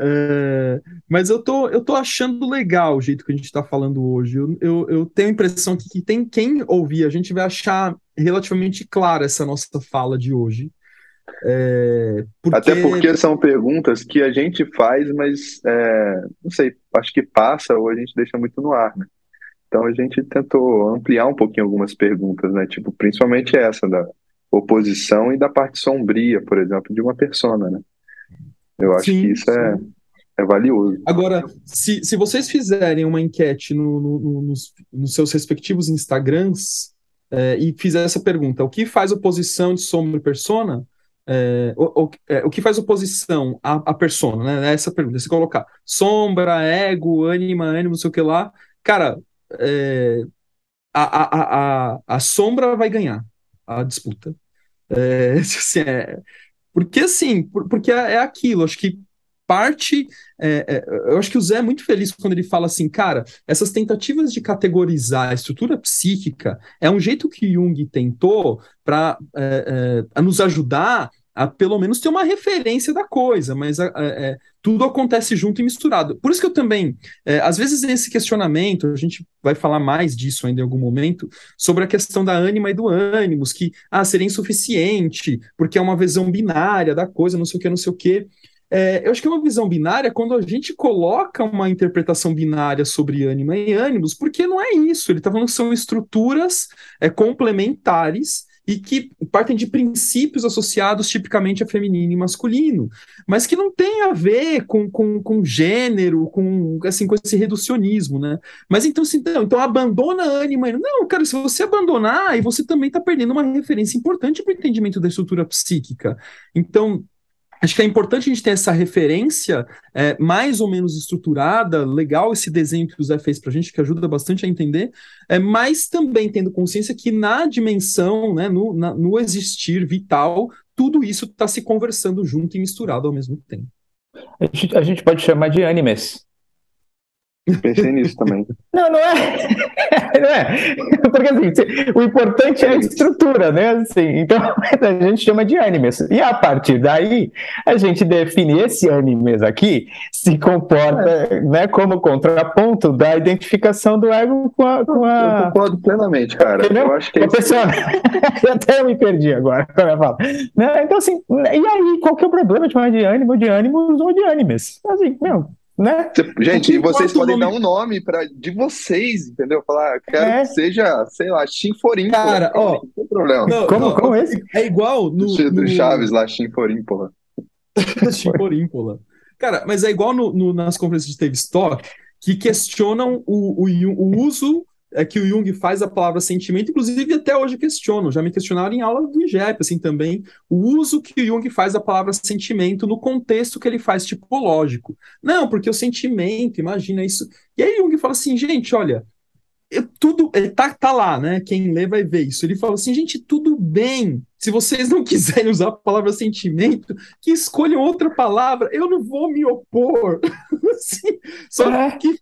é, mas eu tô, eu tô achando legal o jeito que a gente está falando hoje. Eu, eu, eu, tenho a impressão que, que tem quem ouvir, a gente vai achar relativamente clara essa nossa fala de hoje. É, porque... Até porque são perguntas que a gente faz, mas é, não sei, acho que passa ou a gente deixa muito no ar, né? Então a gente tentou ampliar um pouquinho algumas perguntas, né? Tipo, principalmente essa da oposição e da parte sombria, por exemplo, de uma persona, né? Eu acho sim, que isso é, é valioso. Agora, se, se vocês fizerem uma enquete no, no, no, nos, nos, seus respectivos Instagrams é, e fizer essa pergunta, o que faz oposição de sombra e persona? É, o, o, é, o, que faz oposição à, à persona, né? É essa pergunta. Se colocar sombra, ego, ânima, ânimo, não sei o que lá, cara, é, a, a, a, a sombra vai ganhar a disputa. É, assim, porque assim, porque é, aquilo, acho que parte. Eu acho que o Zé é muito feliz quando ele fala assim, cara, essas tentativas de categorizar a estrutura psíquica é um jeito que Jung tentou para nos ajudar a pelo menos ter uma referência da coisa, mas é, tudo acontece junto e misturado. Por isso que eu também, é, às vezes nesse questionamento, a gente vai falar mais disso ainda em algum momento, sobre a questão da ânima e do ânimos, que ah, seria insuficiente, porque é uma visão binária da coisa, não sei o que, não sei o que. É, eu acho que é uma visão binária quando a gente coloca uma interpretação binária sobre ânima e ânimos, porque não é isso. Ele está falando que são estruturas é, complementares e que partem de princípios associados tipicamente a feminino e masculino, mas que não tem a ver com, com, com gênero, com assim com esse reducionismo, né? Mas então, assim, então, então abandona a ânima. Não, cara, se você abandonar, aí você também está perdendo uma referência importante para o entendimento da estrutura psíquica. Então, Acho que é importante a gente ter essa referência é, mais ou menos estruturada, legal esse desenho que o Zé fez para a gente, que ajuda bastante a entender, é, mas também tendo consciência que na dimensão, né, no, na, no existir vital, tudo isso está se conversando junto e misturado ao mesmo tempo. A gente, a gente pode chamar de animes, Pensei nisso também. Não, não é. não é. Porque assim, o importante é a estrutura, né? Assim, então a gente chama de animes. E a partir daí, a gente define esse animes aqui se comporta né, como contraponto da identificação do ego com a. Com a... Eu concordo plenamente, cara. Entendeu? Eu acho que é pessoa... Até eu me perdi agora. Né? Então, assim, e aí, qual que é o problema de chamar de ânimo, de ânimos ou de animes? Assim, meu, né? Gente, e vocês podem nome... dar um nome para de vocês, entendeu? Falar, quero é. que seja, sei lá, Chinforim. Cara, ó, não tem problema. Não, como, não, como esse? É igual no, do, no... Chaves lá, Chinforim, porra. Chinforim, porra. Cara, mas é igual no, no, nas conferências de Tavistock que questionam o, o, o uso é que o Jung faz a palavra sentimento, inclusive até hoje questiono, já me questionaram em aula do IGEP, assim, também, o uso que o Jung faz da palavra sentimento no contexto que ele faz tipológico. Não, porque o sentimento, imagina isso. E aí Jung fala assim, gente, olha, eu, tudo, tá, tá lá, né, quem lê vai ver isso. Ele fala assim, gente, tudo bem, se vocês não quiserem usar a palavra sentimento, que escolham outra palavra, eu não vou me opor. assim, só é. que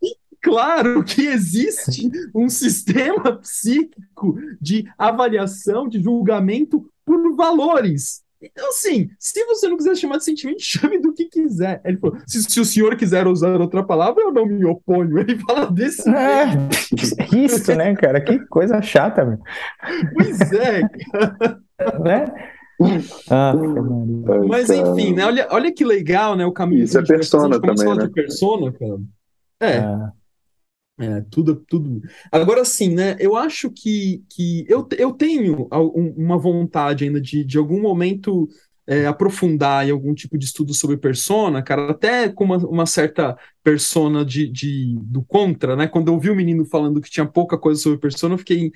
claro que existe um sistema psíquico de avaliação, de julgamento por valores. Então, assim, se você não quiser chamar de sentimento, chame do que quiser. Ele falou: se, se o senhor quiser usar outra palavra, eu não me oponho. Ele fala desse é. Isso, né, cara? Que coisa chata, meu. Pois é, cara. Né? Ah, Mas enfim, né? Olha, olha que legal, né? O caminho. Isso é persona também, né? De persona, cara. É. Ah. É, tudo, tudo. Agora sim, né? Eu acho que, que eu, eu tenho uma vontade ainda de, de algum momento é, aprofundar em algum tipo de estudo sobre persona, cara, até com uma, uma certa persona de, de, do contra, né? Quando eu vi o menino falando que tinha pouca coisa sobre persona, eu fiquei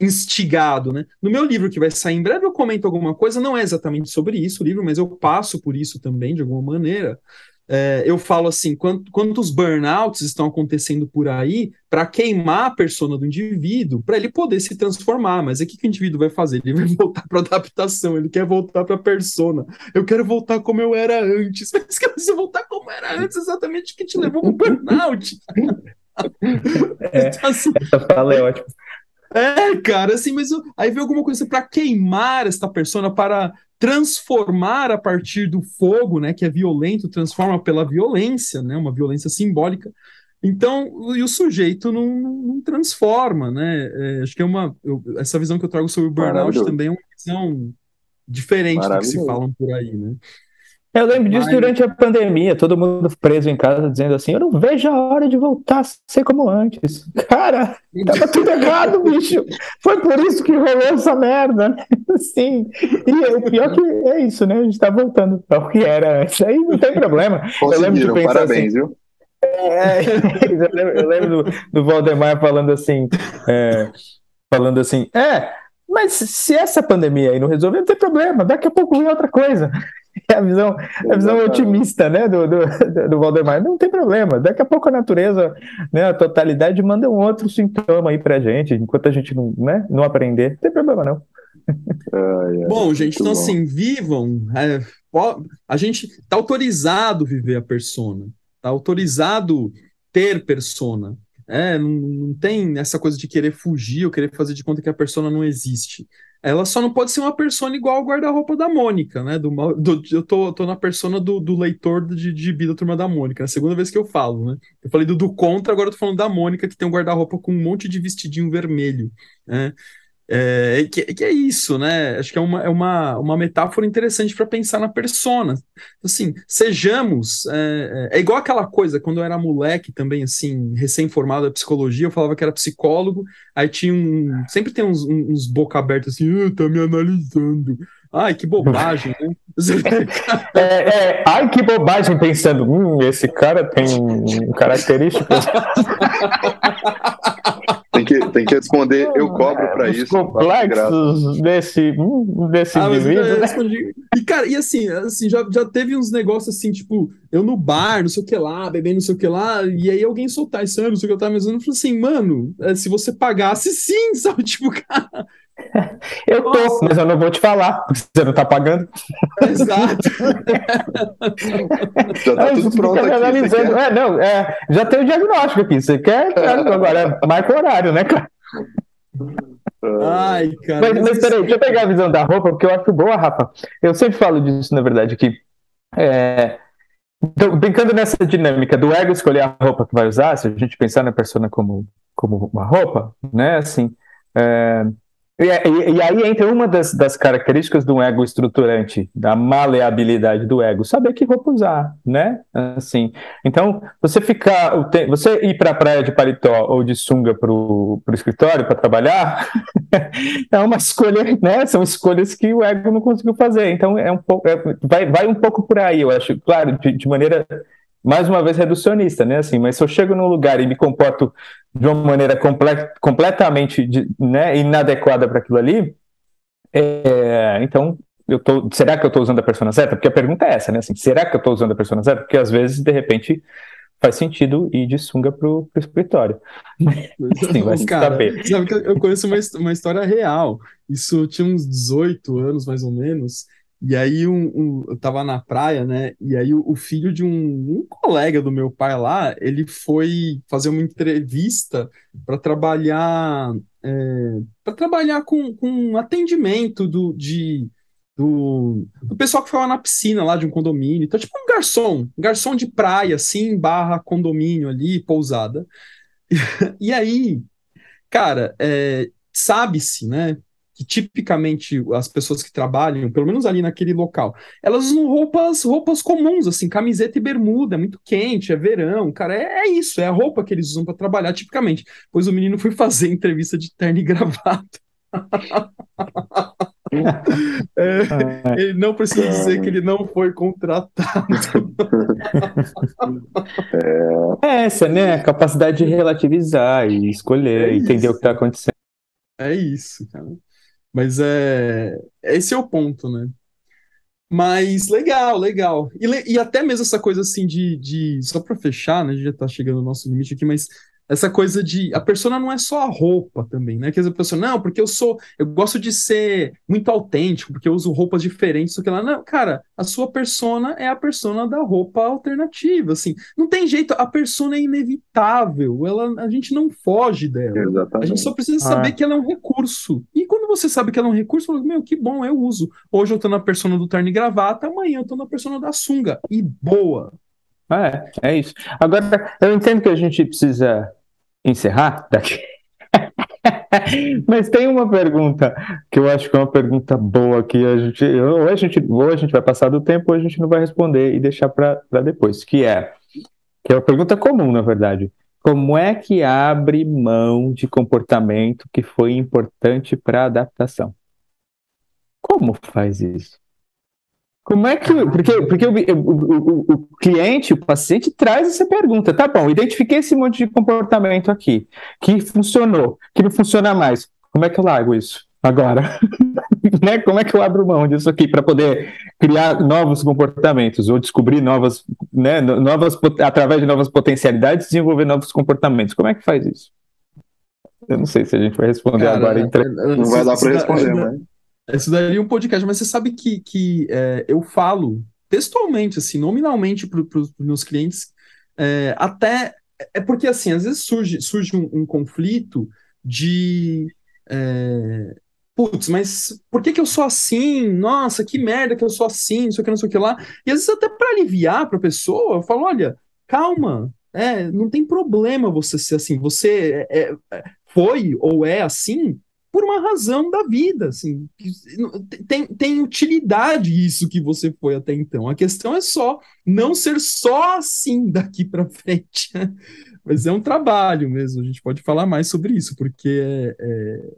instigado, né? No meu livro que vai sair em breve eu comento alguma coisa, não é exatamente sobre isso o livro, mas eu passo por isso também de alguma maneira. É, eu falo assim, quant, quantos burnouts estão acontecendo por aí para queimar a persona do indivíduo, para ele poder se transformar. Mas o que, que o indivíduo vai fazer? Ele vai voltar para adaptação, ele quer voltar para a persona. Eu quero voltar como eu era antes. Mas que você voltar como era antes, exatamente o que te levou ao burnout. É, então, assim, essa fala é ótima. É, cara, assim, mas eu, aí vem alguma coisa para queimar esta persona, para transformar a partir do fogo, né, que é violento, transforma pela violência, né, uma violência simbólica. Então, e o sujeito não, não transforma, né? É, acho que é uma. Eu, essa visão que eu trago sobre o burnout também é uma visão diferente do que se falam por aí, né? Eu lembro disso Mas... durante a pandemia, todo mundo preso em casa dizendo assim: eu não vejo a hora de voltar a ser como antes. Cara, tava tudo errado, bicho. Foi por isso que rolou essa merda. Sim. E o pior que é isso, né? A gente tá voltando ao que era antes. Aí não tem problema. Eu lembro de pensar parabéns, assim, viu? É, eu lembro, eu lembro do, do, Valdemar falando assim, é, falando assim, é, mas se essa pandemia aí não resolver, não tem problema, daqui a pouco vem outra coisa. É a visão, a visão otimista né, do, do, do Valdemar. Não tem problema. Daqui a pouco a natureza, né, a totalidade, manda um outro sintoma aí pra gente, enquanto a gente não, né, não aprender. Não tem problema, não. Ai, ai, bom, gente, então bom. assim, vivam. É, a gente tá autorizado viver a persona, tá autorizado ter persona. É, não, não tem essa coisa de querer fugir ou querer fazer de conta que a persona não existe. Ela só não pode ser uma persona igual ao guarda-roupa da Mônica, né? Do, do, eu tô, tô na persona do, do leitor de, de da Turma da Mônica. É a segunda vez que eu falo, né? Eu falei do, do Contra, agora eu tô falando da Mônica, que tem um guarda-roupa com um monte de vestidinho vermelho. Né? É, que, que, é isso, né? Acho que é uma, é uma, uma metáfora interessante para pensar na persona. Assim, sejamos. É, é, é, igual aquela coisa, quando eu era moleque também, assim, recém-formado da psicologia, eu falava que era psicólogo, aí tinha um. Sempre tem uns, uns boca aberta assim, ah, tá me analisando. Ai, que bobagem, né? é, é, ai, que bobagem, pensando, hum, esse cara tem características. tem, que, responder, eu cobro para isso. complexos desse, hum, desse ah, indivíduo. Né? E, cara, e assim, assim já, já teve uns negócios assim, tipo, eu no bar, não sei o que lá, bebendo não sei o que lá, e aí alguém soltar isso, não sei o que eu tava mesmo, eu falei assim, mano, é, se você pagasse, sim, sabe? Tipo, cara. Eu tô, Nossa. mas eu não vou te falar, porque você não tá pagando. Exato. já tá tudo pronto aqui. Analisando. É, não, é, já tem o diagnóstico aqui. Você quer? Agora marca o horário, né, cara? Ai, cara. Mas, mas peraí, deixa eu pegar a visão da roupa, porque eu acho boa, Rafa. Eu sempre falo disso, na verdade, que. É, então, brincando nessa dinâmica do ego escolher a roupa que vai usar, se a gente pensar na persona como, como uma roupa, né, assim, é, e, e, e, aí entra uma das, das, características do ego estruturante, da maleabilidade do ego, saber que roupa usar, né? Assim, então, você ficar, você ir para a praia de paletó ou de sunga para o escritório para trabalhar, é uma escolha, né? São escolhas que o ego não conseguiu fazer. Então, é um pouco, é, vai, vai um pouco por aí, eu acho, claro, de, de maneira mais uma vez reducionista, né? Assim, mas se eu chego num lugar e me comporto de uma maneira comple completamente né, inadequada para aquilo ali, é, então eu tô, será que eu estou usando a persona certa? Porque a pergunta é essa, né? Assim, será que eu estou usando a persona certa? Porque às vezes, de repente, faz sentido ir de sunga pro, pro escritório. Sim, vai Cara, saber. Sabe que eu conheço uma, uma história real. Isso tinha uns 18 anos, mais ou menos. E aí um, um, eu tava na praia, né? E aí o, o filho de um, um, colega do meu pai lá, ele foi fazer uma entrevista para trabalhar é, para trabalhar com, com atendimento do, de, do, do pessoal que ficava na piscina lá de um condomínio. Então, tipo um garçom, garçom de praia, assim, barra condomínio ali, pousada. E, aí, cara, é, sabe-se, né? Que tipicamente as pessoas que trabalham, pelo menos ali naquele local, elas usam roupas, roupas comuns, assim, camiseta e bermuda, é muito quente, é verão, cara, é, é isso, é a roupa que eles usam para trabalhar tipicamente. Pois o menino foi fazer entrevista de terno e gravata. é, ele não precisa dizer que ele não foi contratado. é essa, né? A capacidade de relativizar e escolher, é entender o que está acontecendo. É isso, cara. Mas é esse é o ponto, né? Mas legal, legal. E, e, até mesmo essa coisa assim de. de só para fechar, né? A gente já tá chegando no nosso limite aqui, mas essa coisa de a persona não é só a roupa também, né? Que a pessoa, não, porque eu sou, eu gosto de ser muito autêntico, porque eu uso roupas diferentes, do que lá. Não, cara, a sua persona é a persona da roupa alternativa, assim. Não tem jeito, a persona é inevitável, ela, a gente não foge dela. Exatamente. A gente só precisa saber ah. que ela é um recurso. E quando você sabe que ela é um recurso, você fala, meu, que bom, eu uso. Hoje eu tô na persona do terno e gravata, amanhã eu tô na persona da sunga. E boa. É, é isso. Agora, eu entendo que a gente precisa encerrar daqui. Mas tem uma pergunta que eu acho que é uma pergunta boa que a gente ou a gente ou a gente vai passar do tempo ou a gente não vai responder e deixar para depois, que é que é uma pergunta comum, na verdade. Como é que abre mão de comportamento que foi importante para a adaptação? Como faz isso? Como é que. Porque, porque o, o, o, o, cliente, o paciente, traz essa pergunta. Tá bom, identifiquei esse monte de comportamento aqui, que funcionou, que não funciona mais. Como é que eu largo isso agora? né? Como é que eu abro mão disso aqui para poder criar novos comportamentos ou descobrir novas, né, novas, através de novas potencialidades, desenvolver novos comportamentos? Como é que faz isso? Eu não sei se a gente vai responder Cara, agora. Entre... Não vai dar para responder, né? Isso daria um podcast, mas você sabe que, que é, eu falo textualmente, assim, nominalmente para os meus clientes, é, até. É porque, assim, às vezes surge, surge um, um conflito de. É, Putz, mas por que, que eu sou assim? Nossa, que merda que eu sou assim, não sei o que, não sei o que lá. E às vezes, até para aliviar para a pessoa, eu falo: olha, calma, é, não tem problema você ser assim. Você é, é, foi ou é assim por uma razão da vida, assim, tem, tem utilidade isso que você foi até então. A questão é só não ser só assim daqui para frente. Mas é um trabalho mesmo. A gente pode falar mais sobre isso, porque é, é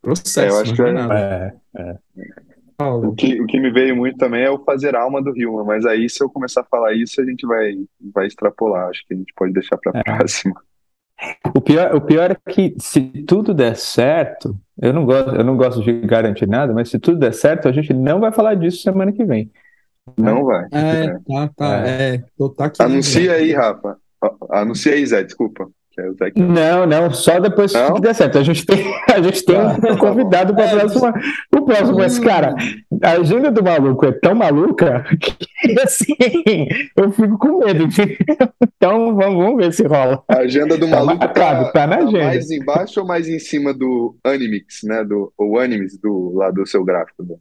processo. É, eu acho que é, é, é. O que, o que me veio muito também é o fazer alma do Rio, mas aí se eu começar a falar isso, a gente vai, vai extrapolar. Acho que a gente pode deixar para a é. próxima. O pior, o pior é que se tudo der certo, eu não gosto, eu não gosto de garantir nada, mas se tudo der certo, a gente não vai falar disso semana que vem. Não vai. É, tá, tá. É. é tá aqui, Anuncia aí, Rafa. Anuncia aí, Zé, desculpa. Não, não, só depois não? que der certo. A gente tem, a gente tem ah, um convidado para é, próxima, o próximo. Mas, cara, a agenda do maluco é tão maluca que, assim, eu fico com medo. Então, vamos, vamos ver se rola. A agenda do tá maluco tá, tá, tá na tá agenda. mais embaixo ou mais em cima do Animix, né? Do, o Animix do, lá do seu gráfico. Né?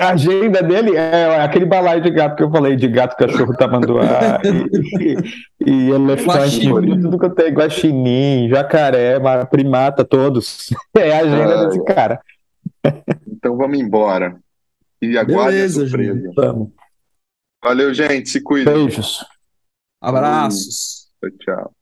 A agenda dele é aquele balaio de gato que eu falei, de gato, cachorro, tamanduá e, e, e elefante, tudo que eu tenho, guaxinim, jacaré, primata, todos. É a agenda ah, desse cara. Então vamos embora. E aguarde Beleza, a surpresa. Gente. Vamos. Valeu, gente. Se cuida. Beijos. Abraços. Tchau, tchau.